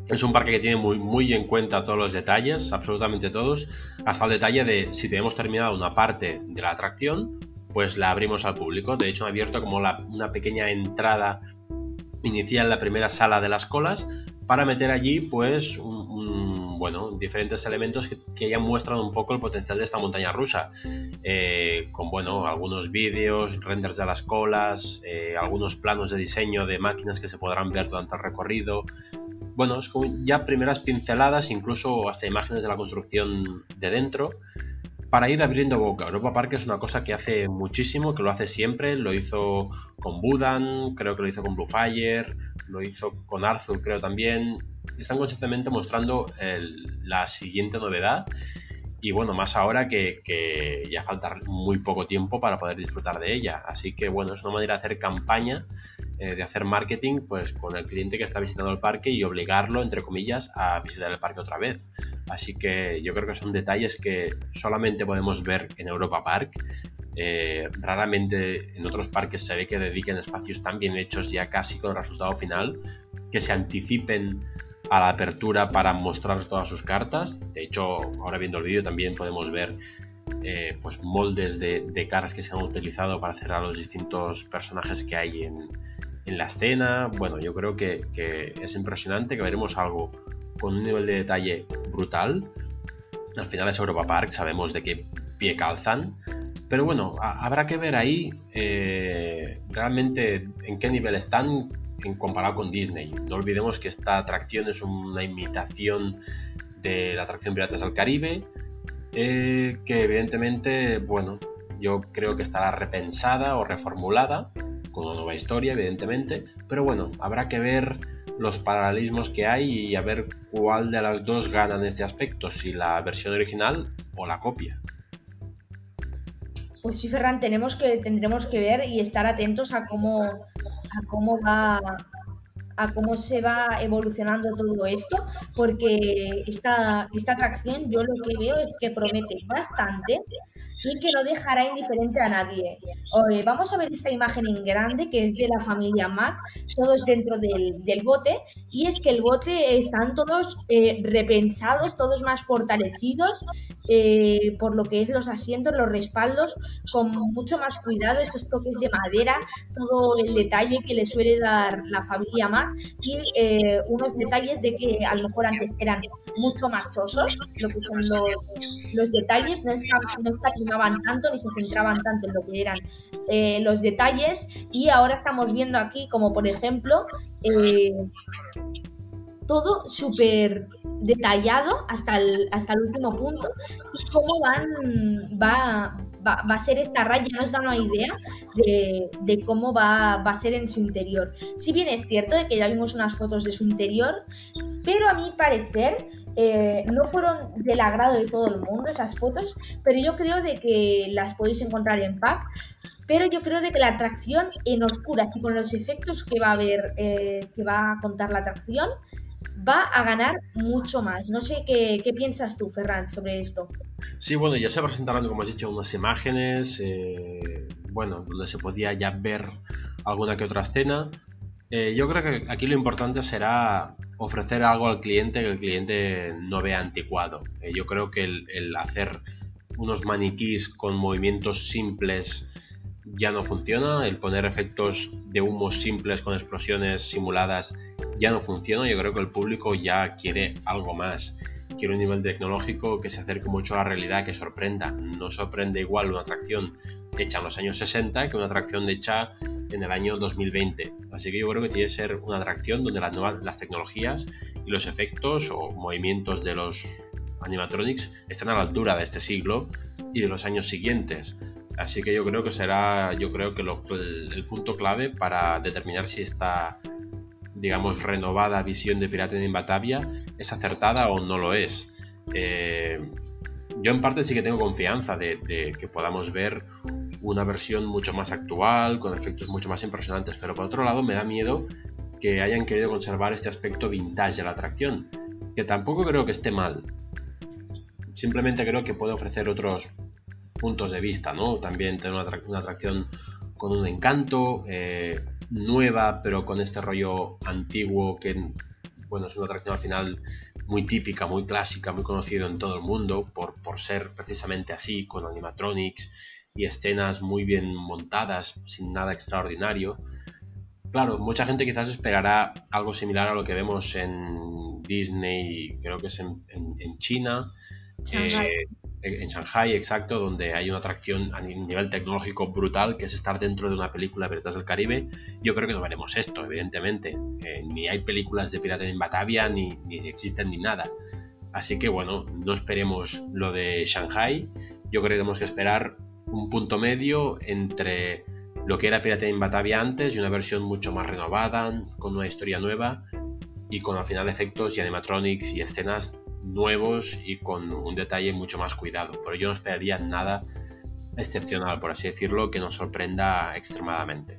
es un parque que tiene muy, muy en cuenta todos los detalles, absolutamente todos, hasta el detalle de si tenemos terminado una parte de la atracción, pues la abrimos al público. De hecho, han abierto como una pequeña entrada inicial, la primera sala de las colas, para meter allí pues bueno, diferentes elementos que, ya muestran un poco el potencial de esta montaña rusa, eh, con bueno, algunos vídeos, renders de las colas, eh, algunos planos de diseño de máquinas que se podrán ver durante el recorrido. Bueno, es como ya primeras pinceladas, incluso hasta imágenes de la construcción de dentro para ir abriendo boca. Europa Park es una cosa que hace muchísimo, que lo hace siempre, lo hizo con Budan, creo que lo hizo con Bluefire, lo hizo con Arthur, creo también. Están constantemente mostrando la siguiente novedad y bueno, más ahora que, que, ya falta muy poco tiempo para poder disfrutar de ella. Así que bueno, es una manera de hacer campaña eh, de hacer marketing pues con el cliente que está visitando el parque y obligarlo, entre comillas, a visitar el parque otra vez. Así que yo creo que son detalles que solamente podemos ver en Europa Park. Eh, raramente en otros parques se ve que dediquen espacios tan bien hechos ya casi con resultado final, que se anticipen a la apertura para mostrar todas sus cartas. De hecho, ahora viendo el vídeo también podemos ver eh, pues moldes de, de, caras que se han utilizado para cerrar los distintos personajes que hay en, en la escena. Bueno, yo creo que, es impresionante, que veremos algo con un nivel de detalle brutal. Al final es Europa Park, sabemos de qué pie calzan. Pero bueno, habrá que ver ahí eh, realmente en qué nivel están comparado con Disney. No olvidemos que esta atracción es una imitación de la atracción Piratas del Caribe, eh, que evidentemente, bueno, yo creo que estará repensada o reformulada con una nueva historia, evidentemente, pero bueno, habrá que ver los paralelismos que hay y a ver cuál de las dos gana en este aspecto, si la versión original o la copia. Pues sí, Ferran, tenemos que, tendremos que ver y estar atentos a cómo, a cómo va a cómo se va evolucionando todo esto, porque esta, esta atracción yo lo que veo es que promete bastante y que no dejará indiferente a nadie. vamos a ver esta imagen en grande que es de la familia Mac, todos dentro del, bote, y es que el bote están todos eh, repensados, todos más fortalecidos eh, por lo que es los asientos, los respaldos, con mucho más cuidado, esos toques de madera, todo el detalle que le suele dar la familia Mac y eh, unos detalles de que a lo mejor antes eran mucho más sosos, lo que son los, los detalles, no, escatimaban tanto ni se centraban tanto en lo que eran eh, los detalles y ahora estamos viendo aquí como por ejemplo eh, todo súper detallado hasta el, hasta el último punto y cómo van, va, va, a ser esta raya, nos da una idea de, cómo va, a ser en su interior. Si bien es cierto de que ya vimos unas fotos de su interior, pero a mi parecer eh, no fueron del agrado de todo el mundo esas fotos, pero yo creo de que las podéis encontrar en pack. Pero yo creo de que la atracción en oscuras y con los efectos que va a haber, eh, que va a contar la atracción, va a ganar mucho más. No sé qué, piensas tú, Ferran, sobre esto. Sí, bueno, ya se presentaron, como has dicho, unas imágenes, eh, bueno, donde se podía ya ver alguna que otra escena. Eh, yo creo que aquí lo importante será ofrecer algo al cliente que el cliente no vea anticuado. Eh, yo creo que el hacer unos maniquís con movimientos simples ya no funciona, el poner efectos de humo simples con explosiones simuladas ya no funciona, yo creo que el público ya quiere algo más, quiere un nivel tecnológico que se acerque mucho a la realidad, que sorprenda, no sorprende igual una atracción hecha en los años 60 que una atracción hecha en el año 2020, así que yo creo que tiene que ser una atracción donde las, nuevas, las tecnologías y los efectos o movimientos de los animatronics están a la altura de este siglo y de los años siguientes Así que yo creo que será, yo creo que el, punto clave para determinar si esta, digamos, renovada visión de Pirata en Batavia es acertada o no lo es. Eh, yo en parte sí que tengo confianza de, que podamos ver una versión mucho más actual, con efectos mucho más impresionantes, pero por otro lado me da miedo que hayan querido conservar este aspecto vintage de la atracción, que tampoco creo que esté mal. Simplemente creo que puede ofrecer otros puntos de vista, ¿no? También tener una, atracción con un encanto, eh, nueva, pero con este rollo antiguo que, bueno, es una atracción al final muy típica, muy clásica, muy conocido en todo el mundo por, por ser precisamente así, con animatronics y escenas muy bien montadas, sin nada extraordinario. Claro, mucha gente quizás esperará algo similar a lo que vemos en Disney, creo que es en, en China, eh, en Shanghai, exacto, donde hay una atracción a nivel tecnológico brutal, que es estar dentro de una película de Piratas del Caribe. Yo creo que no veremos esto, evidentemente. Eh, ni hay películas de Piratas en Batavia, ni, ni existen ni nada. Así que bueno, no esperemos lo de Shanghai. Yo creo que tenemos que esperar un punto medio entre lo que era Pirate en Batavia antes y una versión mucho más renovada, con una historia nueva y con al final efectos y animatronics y escenas nuevos y con un detalle mucho más cuidado. Pero yo no esperaría nada excepcional, por así decirlo, que nos sorprenda extremadamente.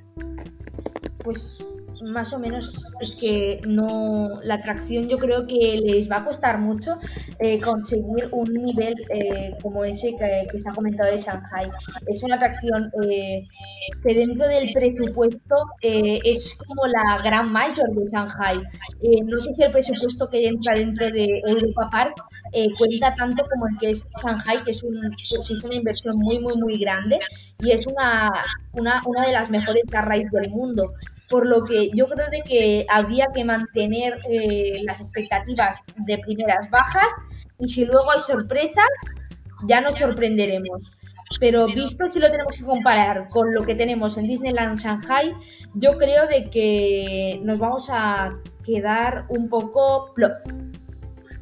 Pues más o menos es que no la atracción yo creo que les va a costar mucho eh, conseguir un nivel eh, como ese que, se ha comentado de Shanghai. Es una atracción eh, que dentro del presupuesto es como la gran mayor de Shanghai. no sé si el presupuesto que entra dentro de Europa Park cuenta tanto como el que es Shanghai, que es, un, pues una inversión muy, muy, muy grande y es una, una, una de las mejores carriles del mundo por lo que yo creo de que habría que mantener eh, las expectativas de primeras bajas y si luego hay sorpresas, ya nos sorprenderemos. Pero visto si lo tenemos que comparar con lo que tenemos en Disneyland Shanghai, yo creo de que nos vamos a quedar un poco plof.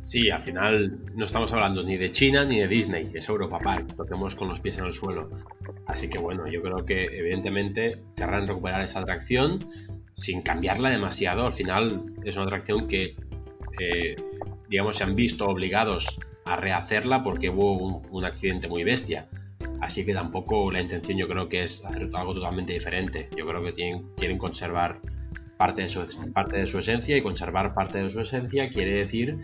Sí, al final no estamos hablando ni de China ni de Disney, es Europa Park, lo tenemos con los pies en el suelo. Así que bueno, yo creo que evidentemente querrán recuperar esa atracción sin cambiarla demasiado. Al final es una atracción que, eh, digamos, se han visto obligados a rehacerla porque hubo un, accidente muy bestia. Así que tampoco la intención yo creo que es hacer algo totalmente diferente. Yo creo que tienen, quieren conservar parte de, su, parte de su esencia y conservar parte de su esencia quiere decir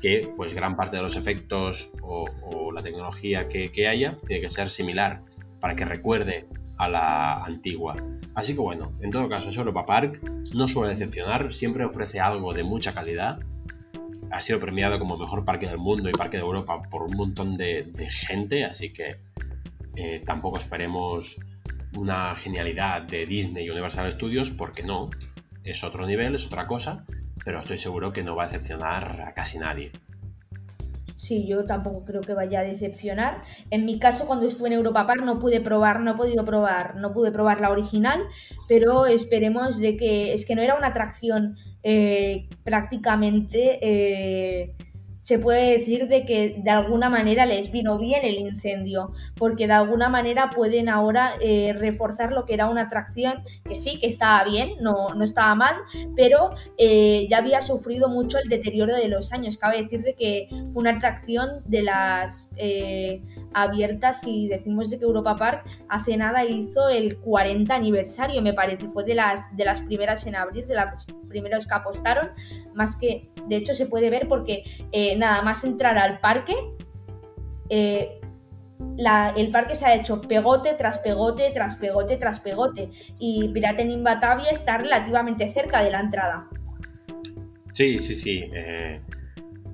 que pues gran parte de los efectos o, la tecnología que, haya tiene que ser similar para que recuerde a la antigua. Así que bueno, en todo caso Europa Park, no suele decepcionar, siempre ofrece algo de mucha calidad. Ha sido premiado como mejor parque del mundo y parque de Europa por un montón de, gente, así que eh, tampoco esperemos una genialidad de Disney y Universal Studios, porque no, es otro nivel, es otra cosa, pero estoy seguro que no va a decepcionar a casi nadie. Sí, yo tampoco creo que vaya a decepcionar. En mi caso, cuando estuve en Europa Park no pude probar, no he podido probar, no pude probar la original, pero esperemos de que es que no era una atracción eh, prácticamente eh, se puede decir de que de alguna manera les vino bien el incendio, porque de alguna manera pueden ahora eh, reforzar lo que era una atracción que sí, que estaba bien, no, no estaba mal, pero eh, ya había sufrido mucho el deterioro de los años. Cabe decir de que fue una atracción de las eh, abiertas y decimos de que Europa Park hace nada hizo el 40 aniversario, me parece, fue de las, de las primeras en abrir, de las primeros que apostaron, más que, de hecho se puede ver porque nada más entrar al parque, eh, el parque se ha hecho pegote tras pegote, tras pegote, tras pegote. Y Piraten Batavia está relativamente cerca de la entrada. Sí, sí, sí. Eh,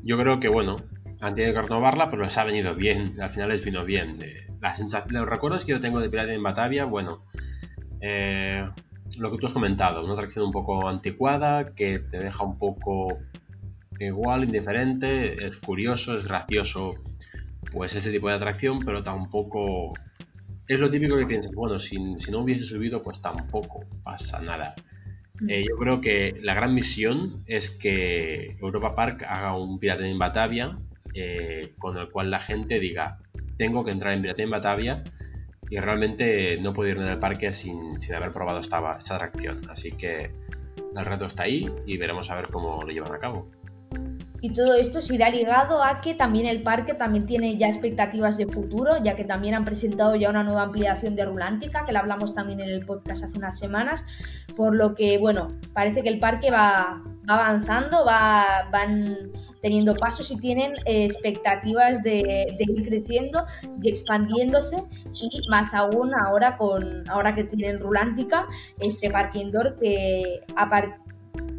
yo creo que, bueno, han tenido que renovarla, pero les ha venido bien. Al final les vino bien. Eh, la sensación, los recuerdos que yo tengo de Piraten Batavia, bueno, lo que tú has comentado, una atracción un poco anticuada, que te deja un poco igual, indiferente, es curioso, es gracioso, pues ese tipo de atracción, pero tampoco es lo típico que piensas, bueno, si, no hubiese subido, pues tampoco pasa nada. Mm. Eh, yo creo que la gran misión es que Europa Park haga un Pirate en Batavia eh, con el cual la gente diga, tengo que entrar en Pirate en Batavia y realmente no puedo ir en el parque sin, sin haber probado esta, esta atracción. Así que el reto está ahí y veremos a ver cómo lo llevan a cabo. Y todo esto se irá ligado a que también el parque también tiene ya expectativas de futuro, ya que también han presentado ya una nueva ampliación de Rulántica, que la hablamos también en el podcast hace unas semanas, por lo que, bueno, parece que el parque va, avanzando, va, van teniendo pasos y tienen expectativas de, ir creciendo y expandiéndose y más aún ahora con ahora que tienen Rulántica, este parque indoor que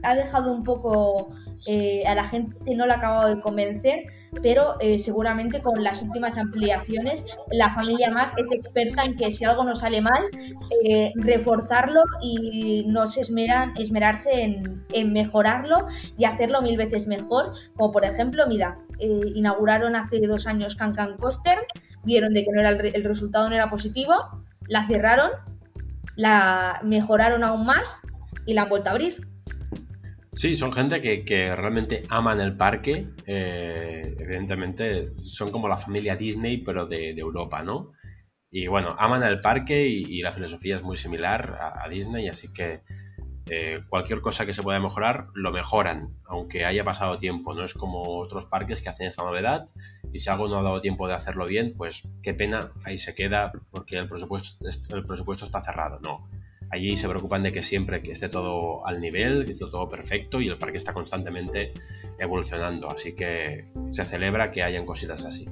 ha dejado un poco eh, a la gente no le ha acabado de convencer, pero eh, seguramente con las últimas ampliaciones la familia Mac es experta en que si algo no sale mal, eh, reforzarlo y no se esmeran, esmerarse en, mejorarlo y hacerlo mil veces mejor. Como por ejemplo, mira, inauguraron hace dos años Can Coaster, vieron de que no era el resultado no era positivo, la cerraron, la mejoraron aún más y la han vuelto a abrir. Sí, son gente que, realmente aman el parque. Eh, evidentemente son como la familia Disney, pero de, Europa, ¿no? Y bueno, aman el parque y, la filosofía es muy similar a, Disney, así que eh, cualquier cosa que se pueda mejorar, lo mejoran, aunque haya pasado tiempo. No es como otros parques que hacen esta novedad y si algo no ha dado tiempo de hacerlo bien, pues qué pena, ahí se queda porque el presupuesto, el presupuesto está cerrado. No, Allí se preocupan de que siempre que esté todo al nivel, que esté todo perfecto y el parque está constantemente evolucionando. Así que se celebra que hayan cositas así.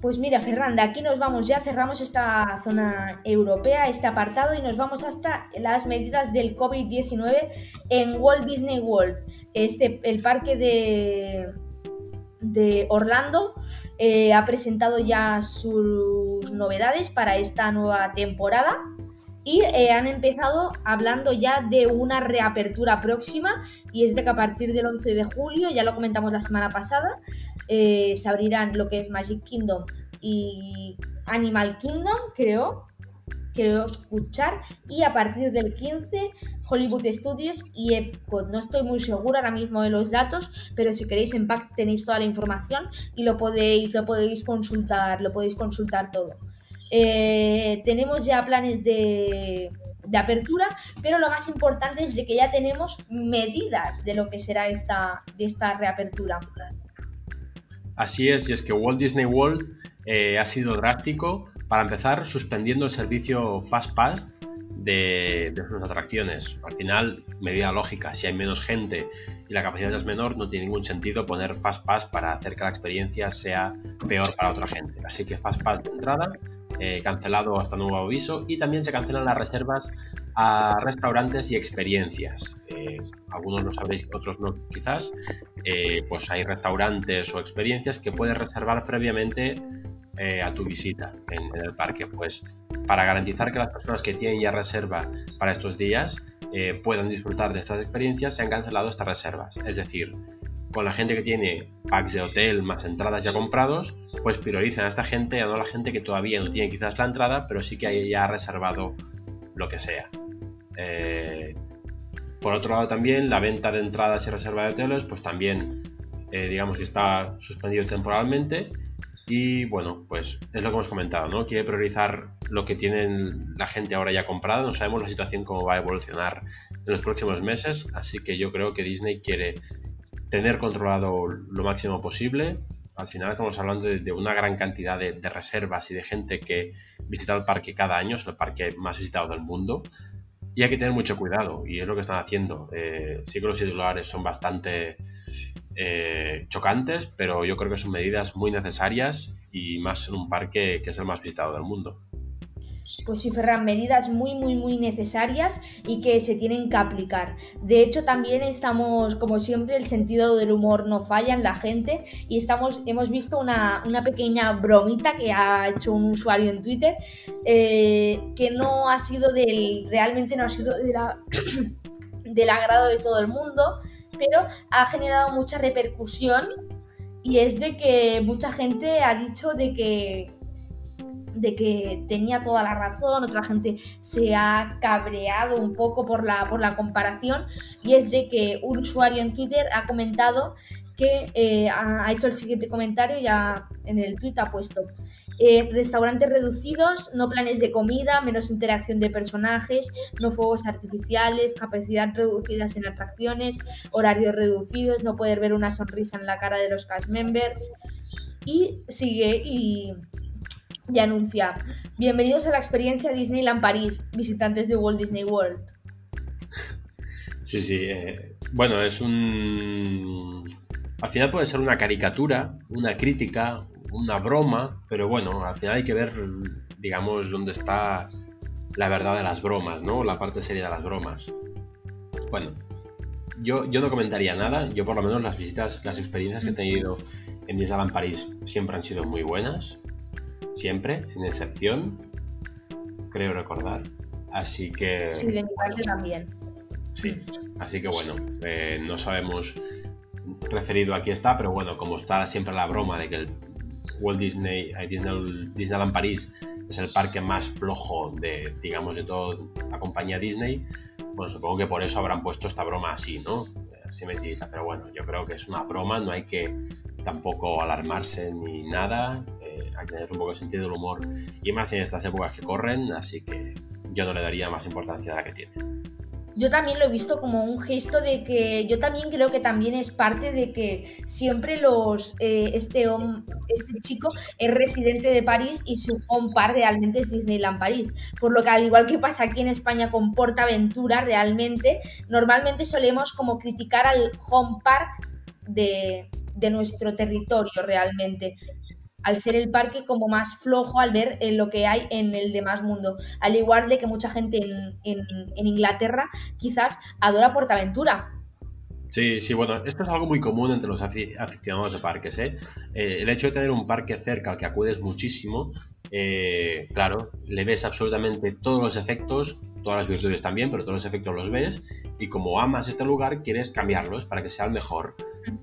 Pues mira, Fernanda, aquí nos vamos ya, cerramos esta zona europea, este apartado, y nos vamos hasta las medidas del COVID-19 en Walt Disney World, este, el parque de, de Orlando. Eh, ha presentado ya sus novedades para esta nueva temporada y eh, han empezado hablando ya de una reapertura próxima y es de que a partir del 11 de julio, ya lo comentamos la semana pasada, eh, se abrirán lo que es Magic Kingdom y Animal Kingdom, creo, creo escuchar, y a partir del 15 Hollywood Studios y Epcot. No estoy muy segura ahora mismo de los datos, pero si queréis en Pack tenéis toda la información y lo podéis, lo podéis consultar, lo podéis consultar todo. Eh, tenemos ya planes de, apertura, pero lo más importante es de que ya tenemos medidas de lo que será esta, esta reapertura. Así es, y es que Walt Disney World eh, ha sido drástico, para empezar suspendiendo el servicio Fast Pass de, de, sus atracciones. Al final, medida lógica, si hay menos gente y la capacidad es menor, no tiene ningún sentido poner Fast Pass para hacer que la experiencia sea peor para otra gente. Así que Fast Pass de entrada, eh, cancelado hasta nuevo aviso, y también se cancelan las reservas a restaurantes y experiencias. Eh, algunos lo sabréis, otros no quizás. Eh, pues hay restaurantes o experiencias que puedes reservar previamente a tu visita en, en, el parque. Pues para garantizar que las personas que tienen ya reserva para estos días eh, puedan disfrutar de estas experiencias, se han cancelado estas reservas. Es decir, con la gente que tiene packs de hotel más entradas ya comprados, pues priorizan a esta gente, a no la gente que todavía no tiene quizás la entrada, pero sí que haya reservado lo que sea. Eh, por otro lado también, la venta de entradas y reserva de hoteles, pues también eh, digamos que está suspendido temporalmente y bueno, pues es lo que hemos comentado, ¿no? Quiere priorizar lo que tienen la gente ahora ya comprada. No sabemos la situación cómo va a evolucionar en los próximos meses, así que yo creo que Disney quiere tener controlado lo máximo posible. Al final estamos hablando de, una gran cantidad de, reservas y de gente que visita el parque cada año, es el parque más visitado del mundo. Y hay que tener mucho cuidado, y es lo que están haciendo. Eh, sí que los titulares son bastante eh, chocantes, pero yo creo que son medidas muy necesarias y más en un parque que es el más visitado del mundo. Pues sí, Ferran, medidas muy, muy, muy necesarias y que se tienen que aplicar. De hecho, también estamos, como siempre, el sentido del humor no falla en la gente y estamos, hemos visto una, pequeña bromita que ha hecho un usuario en Twitter eh, que no ha sido del, realmente no ha sido de la, del agrado de todo el mundo pero ha generado mucha repercusión y es de que mucha gente ha dicho de que de que tenía toda la razón, otra gente se ha cabreado un poco por la, por la comparación y es de que un usuario en Twitter ha comentado que eh, ha, hecho el siguiente comentario, ya en el tweet ha puesto, eh, restaurantes reducidos, no planes de comida, menos interacción de personajes, no fuegos artificiales, capacidad reducidas en atracciones, horarios reducidos, no poder ver una sonrisa en la cara de los cast members. Y sigue y y anuncia, bienvenidos a la experiencia Disneyland París, visitantes de Walt Disney World. Sí, sí. Eh, bueno, es un... Al final puede ser una caricatura, una crítica, una broma, pero bueno, al final hay que ver, digamos, dónde está la verdad de las bromas, ¿no? La parte seria de las bromas. Bueno, yo, yo no comentaría nada, yo por lo menos las visitas, las experiencias que he tenido en Disneyland París siempre han sido muy buenas siempre, sin excepción, creo recordar. Así que... Sí, de mi parte también. Sí, así que bueno, eh, no sabemos referido aquí está, pero bueno, como está siempre la broma de que el Walt Disney, eh, Disney Disneyland París es el parque más flojo de, digamos, de toda la compañía Disney, bueno, supongo que por eso habrán puesto esta broma así, ¿no? Así metidita, pero bueno, yo creo que es una broma, no hay que tampoco alarmarse ni nada hay que tener un poco de sentido del humor y más en estas épocas que corren, así que yo no le daría más importancia a la que tiene. Yo también lo he visto como un gesto de que yo también creo que también es parte de que siempre los eh, este, este chico es residente de París y su home park realmente es Disneyland París. Por lo que al igual que pasa aquí en España con Portaventura realmente, normalmente solemos como criticar al home park de, de nuestro territorio realmente al ser el parque como más flojo al ver eh, lo que hay en el demás mundo. Al igual de que mucha gente en, Inglaterra quizás adora Portaventura. Sí, sí, bueno, esto es algo muy común entre los aficionados de parques. ¿eh? ¿eh? el hecho de tener un parque cerca al que acudes muchísimo, eh, claro, le ves absolutamente todos los efectos, todas las virtudes también, pero todos los efectos los ves y como amas este lugar, quieres cambiarlos para que sea el mejor.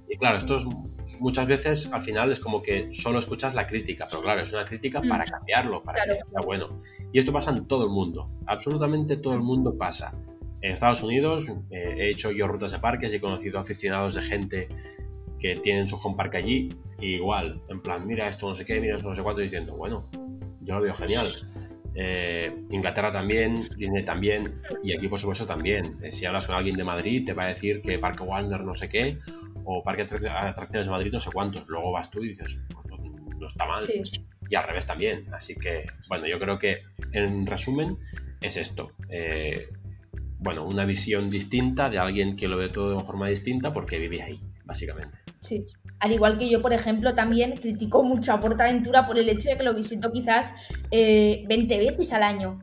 Y claro, esto es muchas veces al final es como que solo escuchas la crítica, pero claro, es una crítica para cambiarlo, para que sea bueno. Y esto pasa en todo el mundo, absolutamente todo el mundo pasa. En Estados Unidos eh, he hecho yo rutas de parques y he conocido aficionados de gente que tienen su home park allí, igual, en plan, mira esto no sé qué, mira esto no sé cuánto, diciendo, bueno, yo lo veo genial. Eh, Inglaterra también, Disney también, y aquí por supuesto también. Eh, si hablas con alguien de Madrid, te va a decir que Parque Wander no sé qué, o Parque de Atracciones de Madrid no sé cuántos. Luego vas tú y dices, pues no, está mal. Y al revés también. Así que, bueno, yo creo que en resumen es esto. Eh, bueno, una visión distinta de alguien que lo ve todo de una forma distinta porque vive ahí, básicamente. Sí. Al igual que yo, por ejemplo, también critico mucho a Portaventura por el hecho de que lo visito quizás 20 eh, veces al año.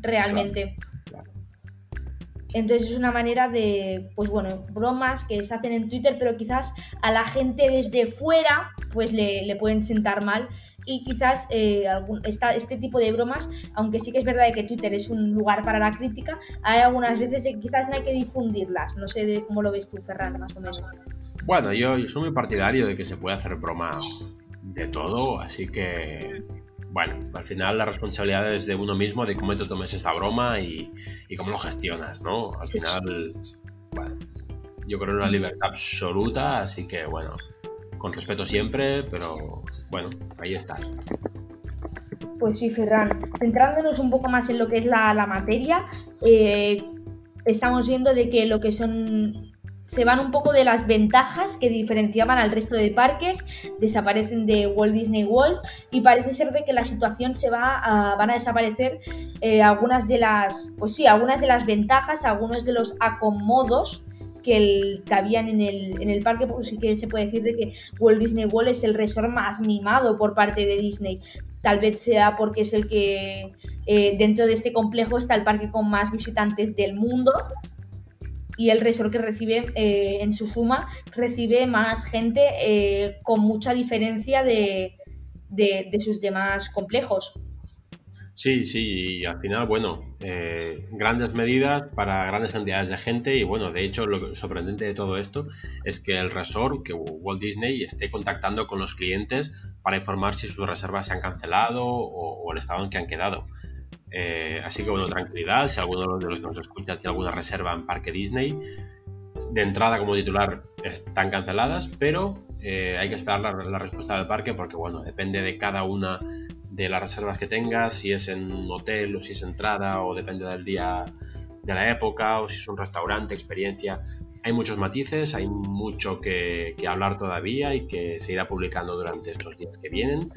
Realmente. Entonces es una manera de, pues bueno, bromas que se hacen en Twitter, pero quizás a la gente desde fuera pues le, pueden sentar mal y quizás eh, este tipo de bromas, aunque sí que es verdad que Twitter es un lugar para la crítica, hay algunas veces que quizás no hay que difundirlas. No sé de cómo lo ves tú, Ferran, más o menos. Bueno, yo, soy muy partidario de que se puede hacer broma de todo, así que, bueno, al final la responsabilidad es de uno mismo, de cómo te tomes esta broma y, cómo lo gestionas, ¿no? Al final, bueno, yo creo en una libertad absoluta, así que, bueno, con respeto siempre, pero bueno, ahí está. Pues sí, Ferran. Centrándonos un poco más en lo que es la, materia, eh, estamos viendo de que lo que son se van un poco de las ventajas que diferenciaban al resto de parques, desaparecen de Walt Disney World y parece ser de que la situación se va a, van a desaparecer eh, algunas de las, pues sí, algunas de las ventajas, algunos de los acomodos que, el, habían en el, en el parque, porque sí que se puede decir de que Walt Disney World es el resort más mimado por parte de Disney. Tal vez sea porque es el que eh, dentro de este complejo está el parque con más visitantes del mundo y el resort que recibe eh, en su suma recibe más gente eh, con mucha diferencia de, sus demás complejos. Sí, sí, y al final, bueno, eh, grandes medidas para grandes cantidades de gente y bueno, de hecho lo sorprendente de todo esto es que el resort, que Walt Disney esté contactando con los clientes para informar si sus reservas se han cancelado o el estado en que han quedado. Eh, así que bueno, tranquilidad, si alguno de los que nos escucha tiene alguna reserva en Parque Disney, de entrada como titular están canceladas, pero eh, hay que esperar la, respuesta del parque porque, bueno, depende de cada una de las reservas que tengas, si es en un hotel o si es entrada o depende del día de la época o si es un restaurante, experiencia. Hay muchos matices, hay mucho que, hablar todavía y que se irá publicando durante estos días que vienen.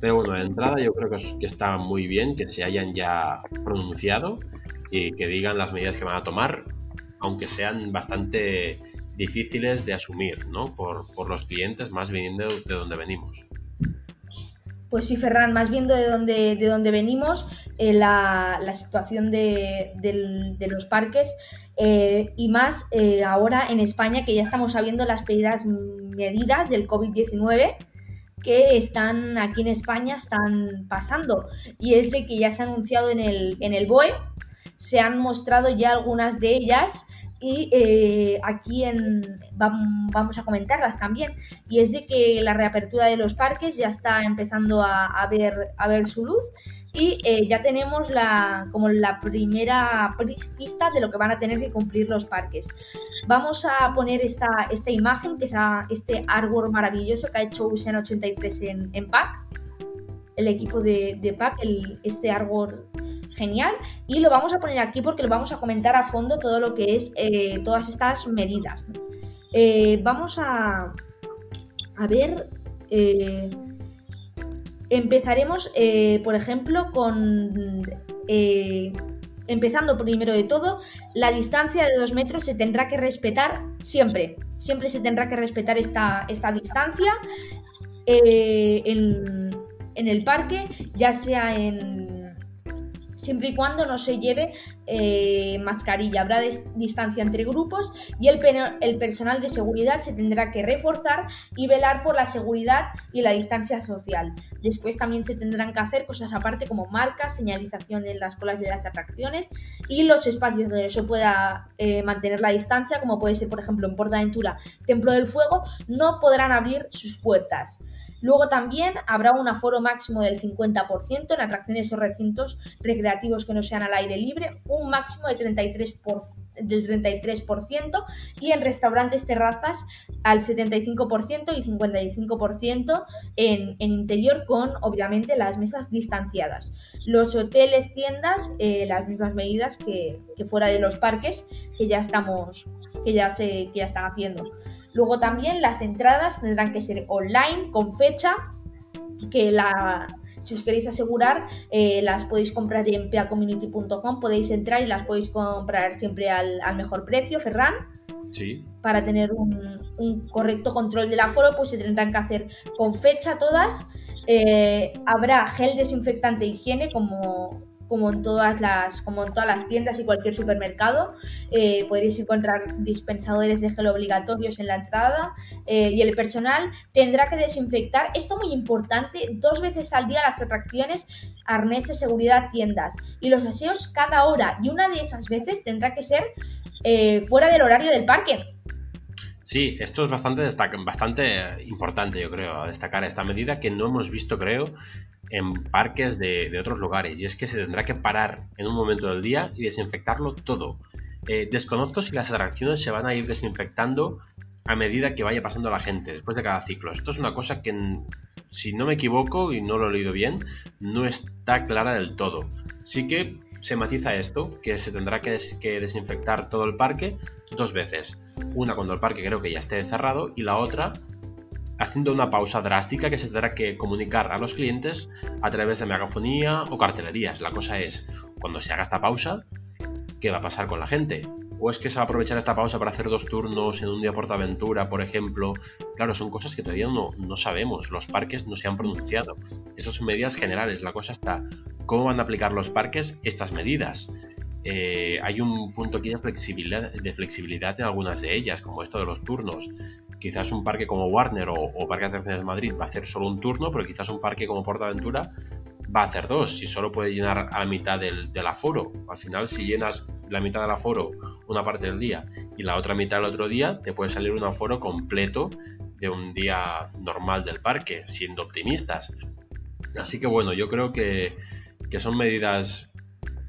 Pero bueno, de entrada yo creo que, está muy bien que se hayan ya pronunciado y que digan las medidas que van a tomar, aunque sean bastante difíciles de asumir ¿no? por, por los clientes, más viniendo de donde venimos. Pues sí, Ferran, más viendo de dónde, de dónde venimos, eh, la, situación de, los parques eh, y más eh, ahora en España que ya estamos sabiendo las medidas del COVID-19 que están aquí en España están pasando. Y es de que ya se ha anunciado en el, en el BOE, se han mostrado ya algunas de ellas y eh, aquí vamos a comentarlas también. Y es de que la reapertura de los parques ya está empezando a, ver, a ver su luz y eh, ya tenemos la, como la primera pista de lo que van a tener que cumplir los parques. Vamos a poner esta, esta imagen, que es este árbol maravilloso que ha hecho Usen 83 en, en PAC, el equipo de, de PAC, el, este árbol genial y lo vamos a poner aquí porque lo vamos a comentar a fondo todo lo que es eh, todas estas medidas. Eh, vamos a, a ver, eh, empezaremos por ejemplo con... Empezando primero de todo, la distancia de dos metros se tendrá que respetar siempre. Siempre se tendrá que respetar esta, esta distancia en, en el parque, ya sea en siempre y cuando no se lleve eh, mascarilla. Habrá distancia entre grupos y el, el personal de seguridad se tendrá que reforzar y velar por la seguridad y la distancia social. Después también se tendrán que hacer cosas aparte como marcas, señalización en las colas de las atracciones y los espacios donde se pueda eh, mantener la distancia, como puede ser por ejemplo en Portaventura, Templo del Fuego, no podrán abrir sus puertas. Luego también habrá un aforo máximo del 50% en atracciones o recintos recreativos que no sean al aire libre, un máximo de 33 del 33% y en restaurantes terrazas al 75% y 55% en, en, interior con obviamente las mesas distanciadas. Los hoteles, tiendas, eh, las mismas medidas que, que, fuera de los parques que ya estamos, que ya se, que ya están haciendo. Luego también las entradas tendrán que ser online, con fecha, que la, si os queréis asegurar, eh, las podéis comprar en peacommunity.com, podéis entrar y las podéis comprar siempre al, mejor precio, Ferran. Sí. Para tener un, un, correcto control del aforo, pues se tendrán que hacer con fecha todas. Eh, habrá gel desinfectante e higiene como como en todas las, como en todas las tiendas y cualquier supermercado. Eh, podréis encontrar dispensadores de gel obligatorios en la entrada eh, y el personal tendrá que desinfectar, esto muy importante, dos veces al día las atracciones, arneses, seguridad, tiendas y los aseos cada hora y una de esas veces tendrá que ser eh, fuera del horario del parque. Sí, esto es bastante, bastante importante, yo creo, a destacar esta medida que no hemos visto, creo, en parques de, otros lugares. Y es que se tendrá que parar en un momento del día y desinfectarlo todo. Eh, desconozco si las atracciones se van a ir desinfectando a medida que vaya pasando la gente después de cada ciclo. Esto es una cosa que, si no me equivoco y no lo he leído bien, no está clara del todo. Sí que se matiza esto, que se tendrá que, desinfectar todo el parque dos veces. Una cuando el parque creo que ya esté cerrado y la otra haciendo una pausa drástica que se tendrá que comunicar a los clientes a través de megafonía o cartelerías. La cosa es, cuando se haga esta pausa, ¿qué va a pasar con la gente? ¿O es que se va a aprovechar esta pausa para hacer dos turnos en un día por aventura, por ejemplo? Claro, son cosas que todavía no, no sabemos. Los parques no se han pronunciado. Esas son medidas generales. La cosa está, ¿cómo van a aplicar los parques estas medidas? Eh, hay un punto aquí de flexibilidad, de flexibilidad en algunas de ellas, como esto de los turnos. Quizás un parque como Warner o, Parque de Atracciones de Madrid va a hacer solo un turno, pero quizás un parque como Portaventura va a hacer dos, si solo puede llenar a la mitad del, aforo. Al final, si llenas la mitad del aforo una parte del día y la otra mitad el otro día, te puede salir un aforo completo de un día normal del parque, siendo optimistas. Así que bueno, yo creo que, que son medidas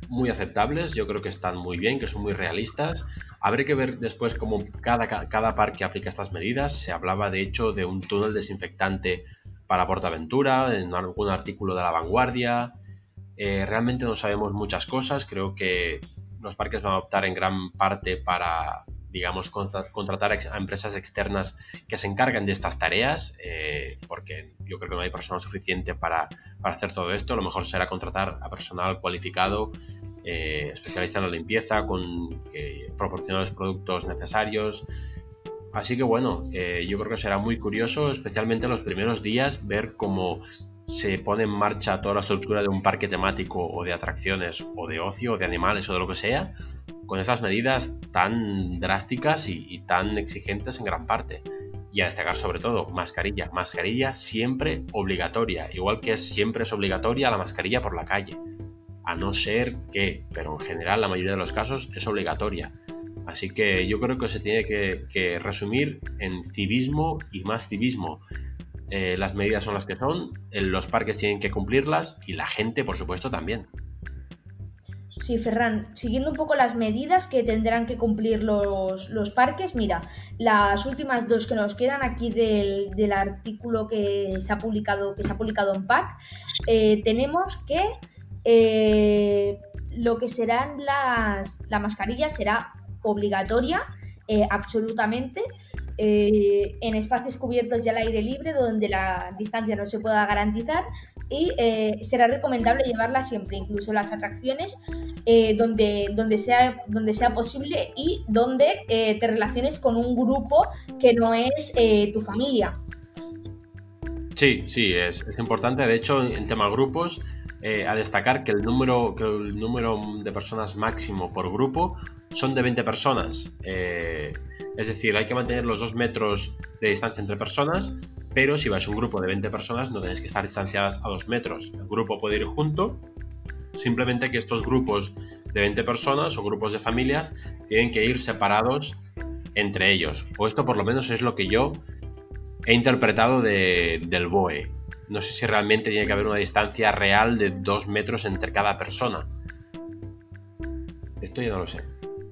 muy aceptables, yo creo que están muy bien, que son muy realistas. Habré que ver después cómo cada, cada parque aplica estas medidas. Se hablaba de hecho de un túnel desinfectante para Portaventura, en algún artículo de la vanguardia. Eh, realmente no sabemos muchas cosas, creo que los parques van a optar en gran parte para digamos, contratar a empresas externas que se encarguen de estas tareas, eh, porque yo creo que no hay personal suficiente para, hacer todo esto. Lo mejor será contratar a personal cualificado, eh, especialista en la limpieza, con que proporcione los productos necesarios. Así que bueno, eh, yo creo que será muy curioso, especialmente en los primeros días, ver cómo se pone en marcha toda la estructura de un parque temático o de atracciones o de ocio o de animales o de lo que sea, con esas medidas tan drásticas y, tan exigentes en gran parte. Y a destacar sobre todo, mascarilla. Mascarilla siempre obligatoria, igual que siempre es obligatoria la mascarilla por la calle. A no ser que, pero en general la mayoría de los casos es obligatoria. Así que yo creo que se tiene que, resumir en civismo y más civismo. Eh, las medidas son las que son, los parques tienen que cumplirlas y la gente, por supuesto, también. Sí, Ferran, siguiendo un poco las medidas que tendrán que cumplir los, parques, mira, las últimas dos que nos quedan aquí del, artículo que se ha publicado, que se ha publicado en PAC, eh, tenemos que eh, lo que serán las, la mascarilla será obligatoria eh, absolutamente eh, en espacios cubiertos y al aire libre donde la distancia no se pueda garantizar y eh, será recomendable llevarla siempre, incluso las atracciones donde, donde, sea, donde sea posible y donde te relaciones con un grupo que no es tu familia. Sí, sí, es, es importante. De hecho, en tema grupos, eh, a destacar que el, número, que el número de personas máximo por grupo son de 20 personas. Eh, es decir, hay que mantener los 2 metros de distancia entre personas, pero si vais un grupo de 20 personas no tenéis que estar distanciadas a 2 metros. El grupo puede ir junto, simplemente que estos grupos de 20 personas o grupos de familias tienen que ir separados entre ellos. O esto por lo menos es lo que yo he interpretado del BOE no sé si realmente tiene que haber una distancia real de dos metros entre cada persona. Esto ya no lo sé.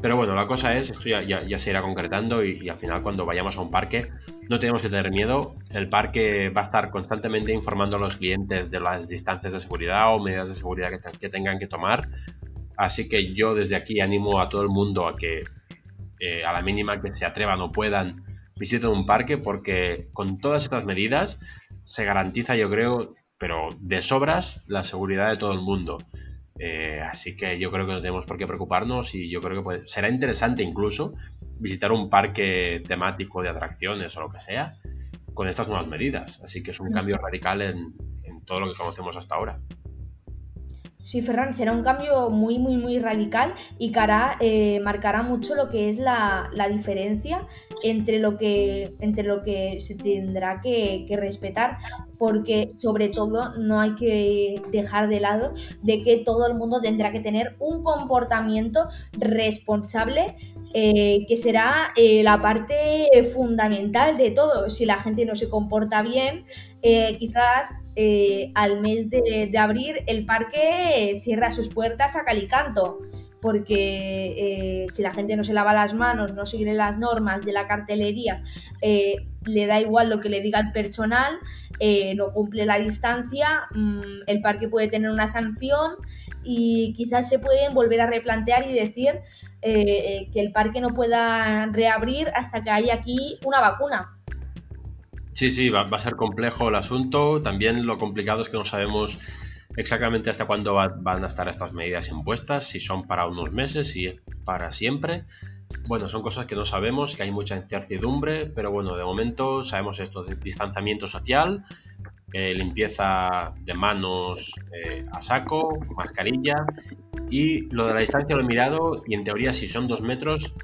Pero bueno, la cosa es, esto ya, se irá concretando y, al final cuando vayamos a un parque no tenemos que tener miedo. El parque va a estar constantemente informando a los clientes de las distancias de seguridad o medidas de seguridad que, tengan que tomar. Así que yo desde aquí animo a todo el mundo a que eh, a la mínima que se atrevan o puedan visiten un parque porque con todas estas medidas se garantiza, yo creo, pero de sobras, la seguridad de todo el mundo. Eh, así que yo creo que no tenemos por qué preocuparnos y yo creo que será interesante incluso visitar un parque temático de atracciones o lo que sea con estas nuevas medidas. Así que es un cambio radical en todo lo que conocemos hasta ahora. Sí, Ferran, será un cambio muy, muy, muy radical y que eh, marcará mucho lo que es la, diferencia entre lo, que, entre lo que se tendrá que, respetar, porque sobre todo no hay que dejar de lado de que todo el mundo tendrá que tener un comportamiento responsable, eh, que será eh, la parte fundamental de todo. Si la gente no se comporta bien, quizás eh, al mes de, abril el parque cierra sus puertas a calicanto, porque eh, si la gente no se lava las manos, no sigue las normas de la cartelería, eh, le da igual lo que le diga el personal, no cumple la distancia, mm, el parque puede tener una sanción y quizás se pueden volver a replantear y decir que el parque no pueda reabrir hasta que haya aquí una vacuna. Sí, sí, va, a ser complejo el asunto. También lo complicado es que no sabemos exactamente hasta cuándo van a estar estas medidas impuestas, si son para unos meses, si para siempre. Bueno, son cosas que no sabemos, que hay mucha incertidumbre, pero bueno, de momento sabemos esto distanciamiento social, eh, limpieza de manos eh, a saco, mascarilla y lo de la distancia lo he mirado y en teoría si son dos metros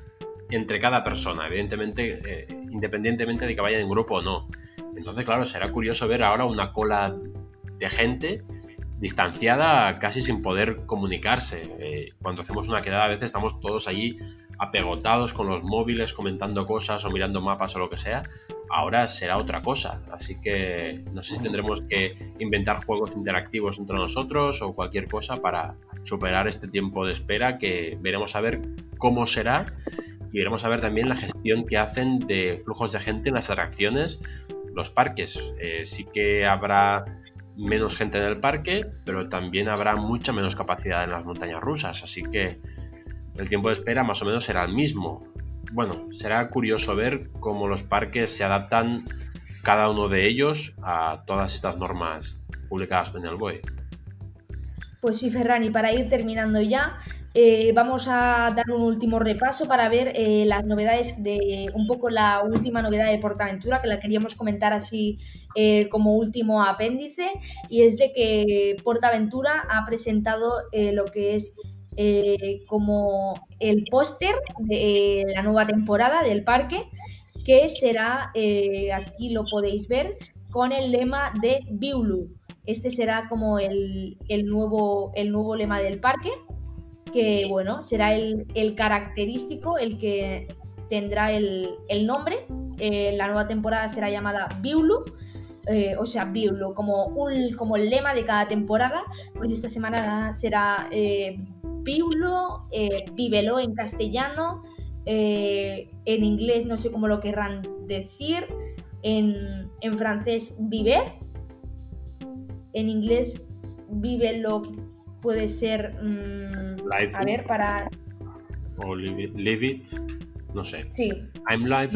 entre cada persona, evidentemente, eh, independientemente de que vayan en grupo o no. Entonces, claro, será curioso ver ahora una cola de gente distanciada casi sin poder comunicarse. Eh, cuando hacemos una quedada a veces estamos todos allí apegotados con los móviles comentando cosas o mirando mapas o lo que sea. ahora será otra cosa. Así que no sé si tendremos que inventar juegos interactivos entre nosotros o cualquier cosa para superar este tiempo de espera que veremos a ver cómo será y veremos a ver también la gestión que hacen de flujos de gente en las atracciones, los parques. Eh, sí que habrá menos gente en el parque, pero también habrá mucha menos capacidad en las montañas rusas, así que el tiempo de espera más o menos será el mismo. Bueno, será curioso ver cómo los parques se adaptan cada uno de ellos a todas estas normas publicadas en el BOE. Pues sí, Ferran, y para ir terminando ya, eh, vamos a dar un último repaso para ver eh, las novedades de un poco la última novedad de Portaventura, que la queríamos comentar así eh, como último apéndice, y es de que Portaventura ha presentado lo que es como el póster de la nueva temporada del parque, que será, aquí lo podéis ver, con el lema de Biulu. Este será como el, nuevo, el nuevo lema del parque, que bueno, será el, característico, el que tendrá el, nombre. Eh, la nueva temporada será llamada Biulu. Eh, o sea, Biulu, como, un, como el lema de cada temporada, pues esta semana será eh, Biulu, eh, vívelo en castellano, en inglés no sé cómo lo querrán decir, en, en francés vivez en inglés vive lo que puede ser. Mm, a ver, para. O live it, No sé. Sí. I'm live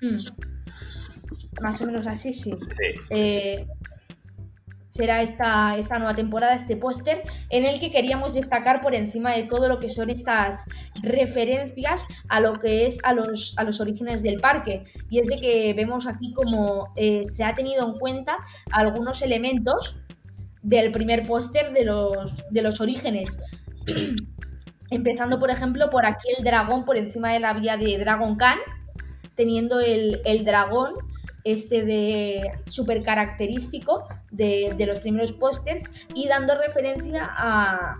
mm. Más o menos así, sí. sí. Eh, será esta, esta nueva temporada, este póster, en el que queríamos destacar por encima de todo lo que son estas referencias a lo que es a los, a los orígenes del parque. Y es de que vemos aquí como eh, se ha tenido en cuenta algunos elementos del primer póster de los, de los orígenes. Empezando, por ejemplo, por aquí el dragón por encima de la vía de Dragon Khan, teniendo el, el dragón este de súper característico de, los primeros pósters y dando referencia a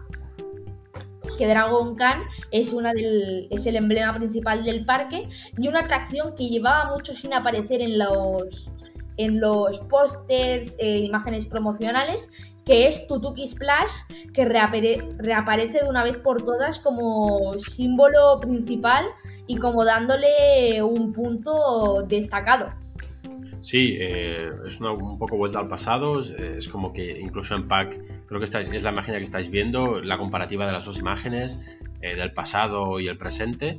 que Dragon Khan es, una del, es el emblema principal del parque y una atracción que llevaba mucho sin aparecer en los, en los pósters, e imágenes promocionales, que es Tutuki Splash, que reaparece de una vez por todas como símbolo principal y como dándole un punto destacado. Sí, eh, es un poco vuelta al pasado. Es, como que incluso en Pack, creo que es la imagen que estáis viendo, la comparativa de las dos imágenes, eh, del pasado y el presente.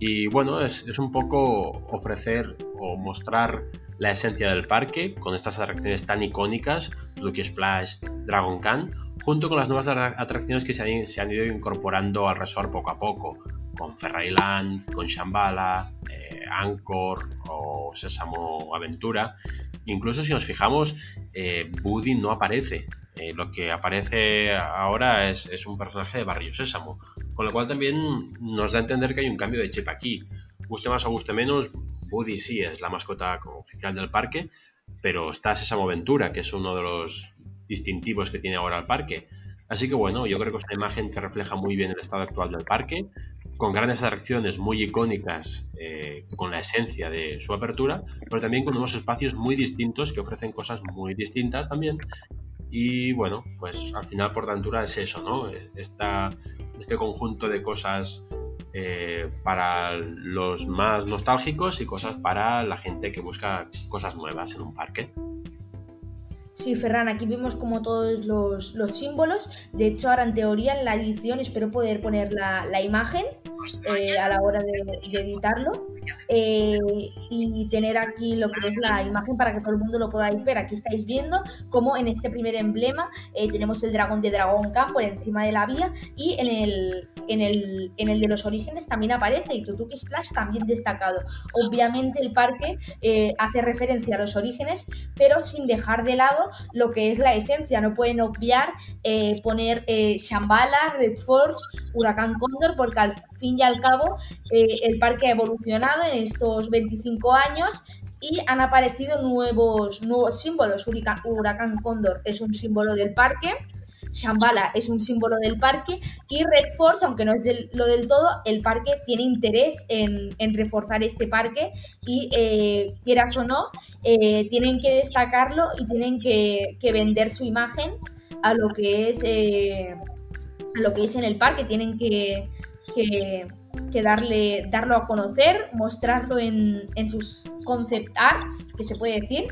Y bueno, es, es, un poco ofrecer o mostrar la esencia del parque con estas atracciones tan icónicas, Lucky Splash, Dragon Khan, junto con las nuevas atracciones que se han, ido incorporando al resort poco a poco, con Ferryland, con Shambhala, eh, Anchor o Sésamo Aventura. Incluso si nos fijamos, eh, no aparece. Eh, lo que aparece ahora es, un personaje de Barrio Sésamo, con lo cual también nos da a entender que hay un cambio de chip aquí. Guste más o guste menos, Buddy sí es la mascota oficial del parque, pero está Sésamo Aventura, que es uno de los distintivos que tiene ahora el parque. Así que bueno, yo creo que es una imagen que refleja muy bien el estado actual del parque, con grandes atracciones muy icónicas, eh, con la esencia de su apertura, pero también con unos espacios muy distintos que ofrecen cosas muy distintas también. Y bueno, pues al final por Portaventura es eso, ¿no? Esta, este conjunto de cosas eh, para los más nostálgicos y cosas para la gente que busca cosas nuevas en un parque. Sí, Ferran, aquí vemos como todos los, símbolos. De hecho, ahora en teoría en la edición espero poder poner la, imagen eh, a la hora de, editarlo eh, y tener aquí lo que es la imagen para que todo el mundo lo podáis ver. Aquí estáis viendo como en este primer emblema eh, tenemos el dragón de Dragon Khan por encima de la vía y en el, en el, en el de los orígenes también aparece y Tutuki Splash también destacado. Obviamente el parque hace referencia a los orígenes, pero sin dejar de lado lo que es la esencia. No pueden obviar eh, poner eh, Shambhala, Red Force, Huracán Cóndor, porque al fin y al cabo eh, el parque ha evolucionado en estos 25 años y han aparecido nuevos, nuevos símbolos. Huracán Cóndor es un símbolo del parque. Shambhala es un símbolo del parque y Red Force, aunque no es lo del todo, el parque tiene interés en, reforzar este parque y eh, quieras o no, eh, tienen que destacarlo y tienen que, vender su imagen a lo que es eh, a lo que es en el parque, tienen que, que, darle, darlo a conocer, mostrarlo en, en sus concept arts, que se puede decir,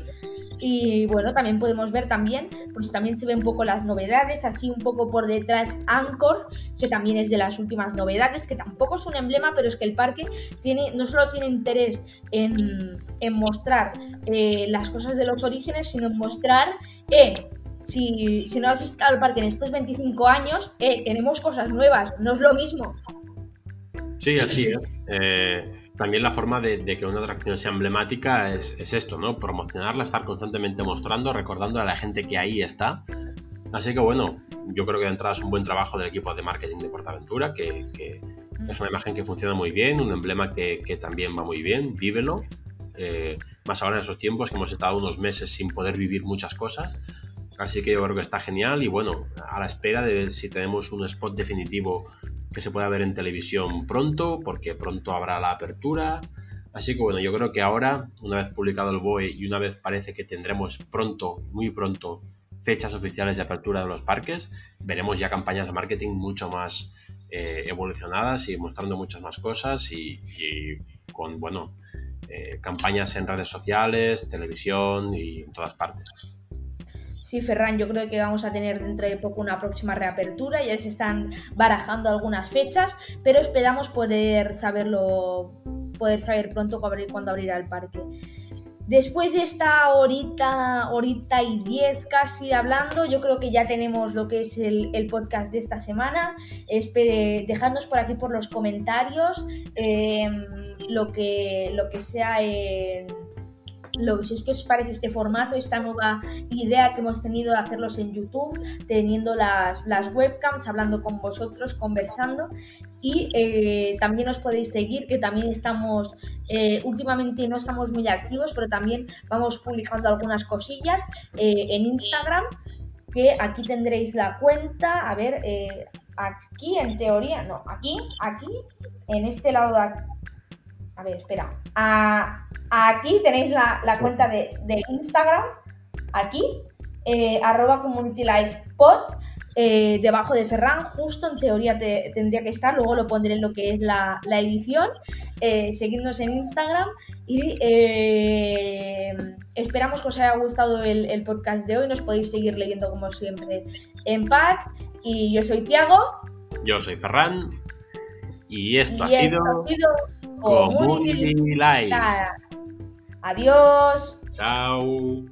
y bueno, también podemos ver también, pues también se ven un poco las novedades, así un poco por detrás Anchor, que también es de las últimas novedades, que tampoco es un emblema, pero es que el parque tiene, no solo tiene interés en, mostrar eh, las cosas de los orígenes, sino en mostrar, eh, si, no has visitado el parque en estos 25 años, eh, tenemos cosas nuevas, no es lo mismo. Sí, así es. Eh, también la forma de, que una atracción sea emblemática es, esto, ¿no? Promocionarla, estar constantemente mostrando, recordando a la gente que ahí está. Así que bueno, yo creo que de entrada es un buen trabajo del equipo de marketing de Portaventura, que, que es una imagen que funciona muy bien, un emblema que, también va muy bien, vívelo. Eh, más ahora en esos tiempos que hemos estado unos meses sin poder vivir muchas cosas. Así que yo creo que está genial y bueno, a la espera de ver si tenemos un spot definitivo que se pueda ver en televisión pronto, porque pronto habrá la apertura. Así que bueno, yo creo que ahora, una vez publicado el BOE y una vez parece que tendremos pronto, muy pronto, fechas oficiales de apertura de los parques, veremos ya campañas de marketing mucho más eh, evolucionadas y mostrando muchas más cosas y, con, bueno, eh, campañas en redes sociales, televisión y en todas partes. Sí, Ferran, yo creo que vamos a tener dentro de poco una próxima reapertura, ya se están barajando algunas fechas, pero esperamos poder saberlo, poder saber pronto cuándo abrirá el parque. Después de esta horita, horita y diez casi hablando, yo creo que ya tenemos lo que es el, podcast de esta semana. Dejadnos por aquí por los comentarios em, lo, que, lo que sea en lo que si es que os parece este formato, esta nueva idea que hemos tenido de hacerlos en YouTube, teniendo las, las webcams, hablando con vosotros, conversando. Y eh, también os podéis seguir, que también estamos, eh, últimamente no estamos muy activos, pero también vamos publicando algunas cosillas eh, en Instagram, que aquí tendréis la cuenta, a ver, aquí en teoría, no, aquí, aquí, en este lado de aquí, a ver, espera, a, Aquí tenéis la, cuenta de, Instagram, aquí, eh, arroba community life pod, eh, debajo de Ferran, justo en teoría tendría que estar, luego lo pondré en lo que es la, edición, eh, seguidnos en Instagram y esperamos que os haya gustado el, podcast de hoy, nos podéis seguir leyendo como siempre en paz. Y yo soy Tiago. Yo soy Ferran. Y esto, ha, sido Community. Adiós. Chao.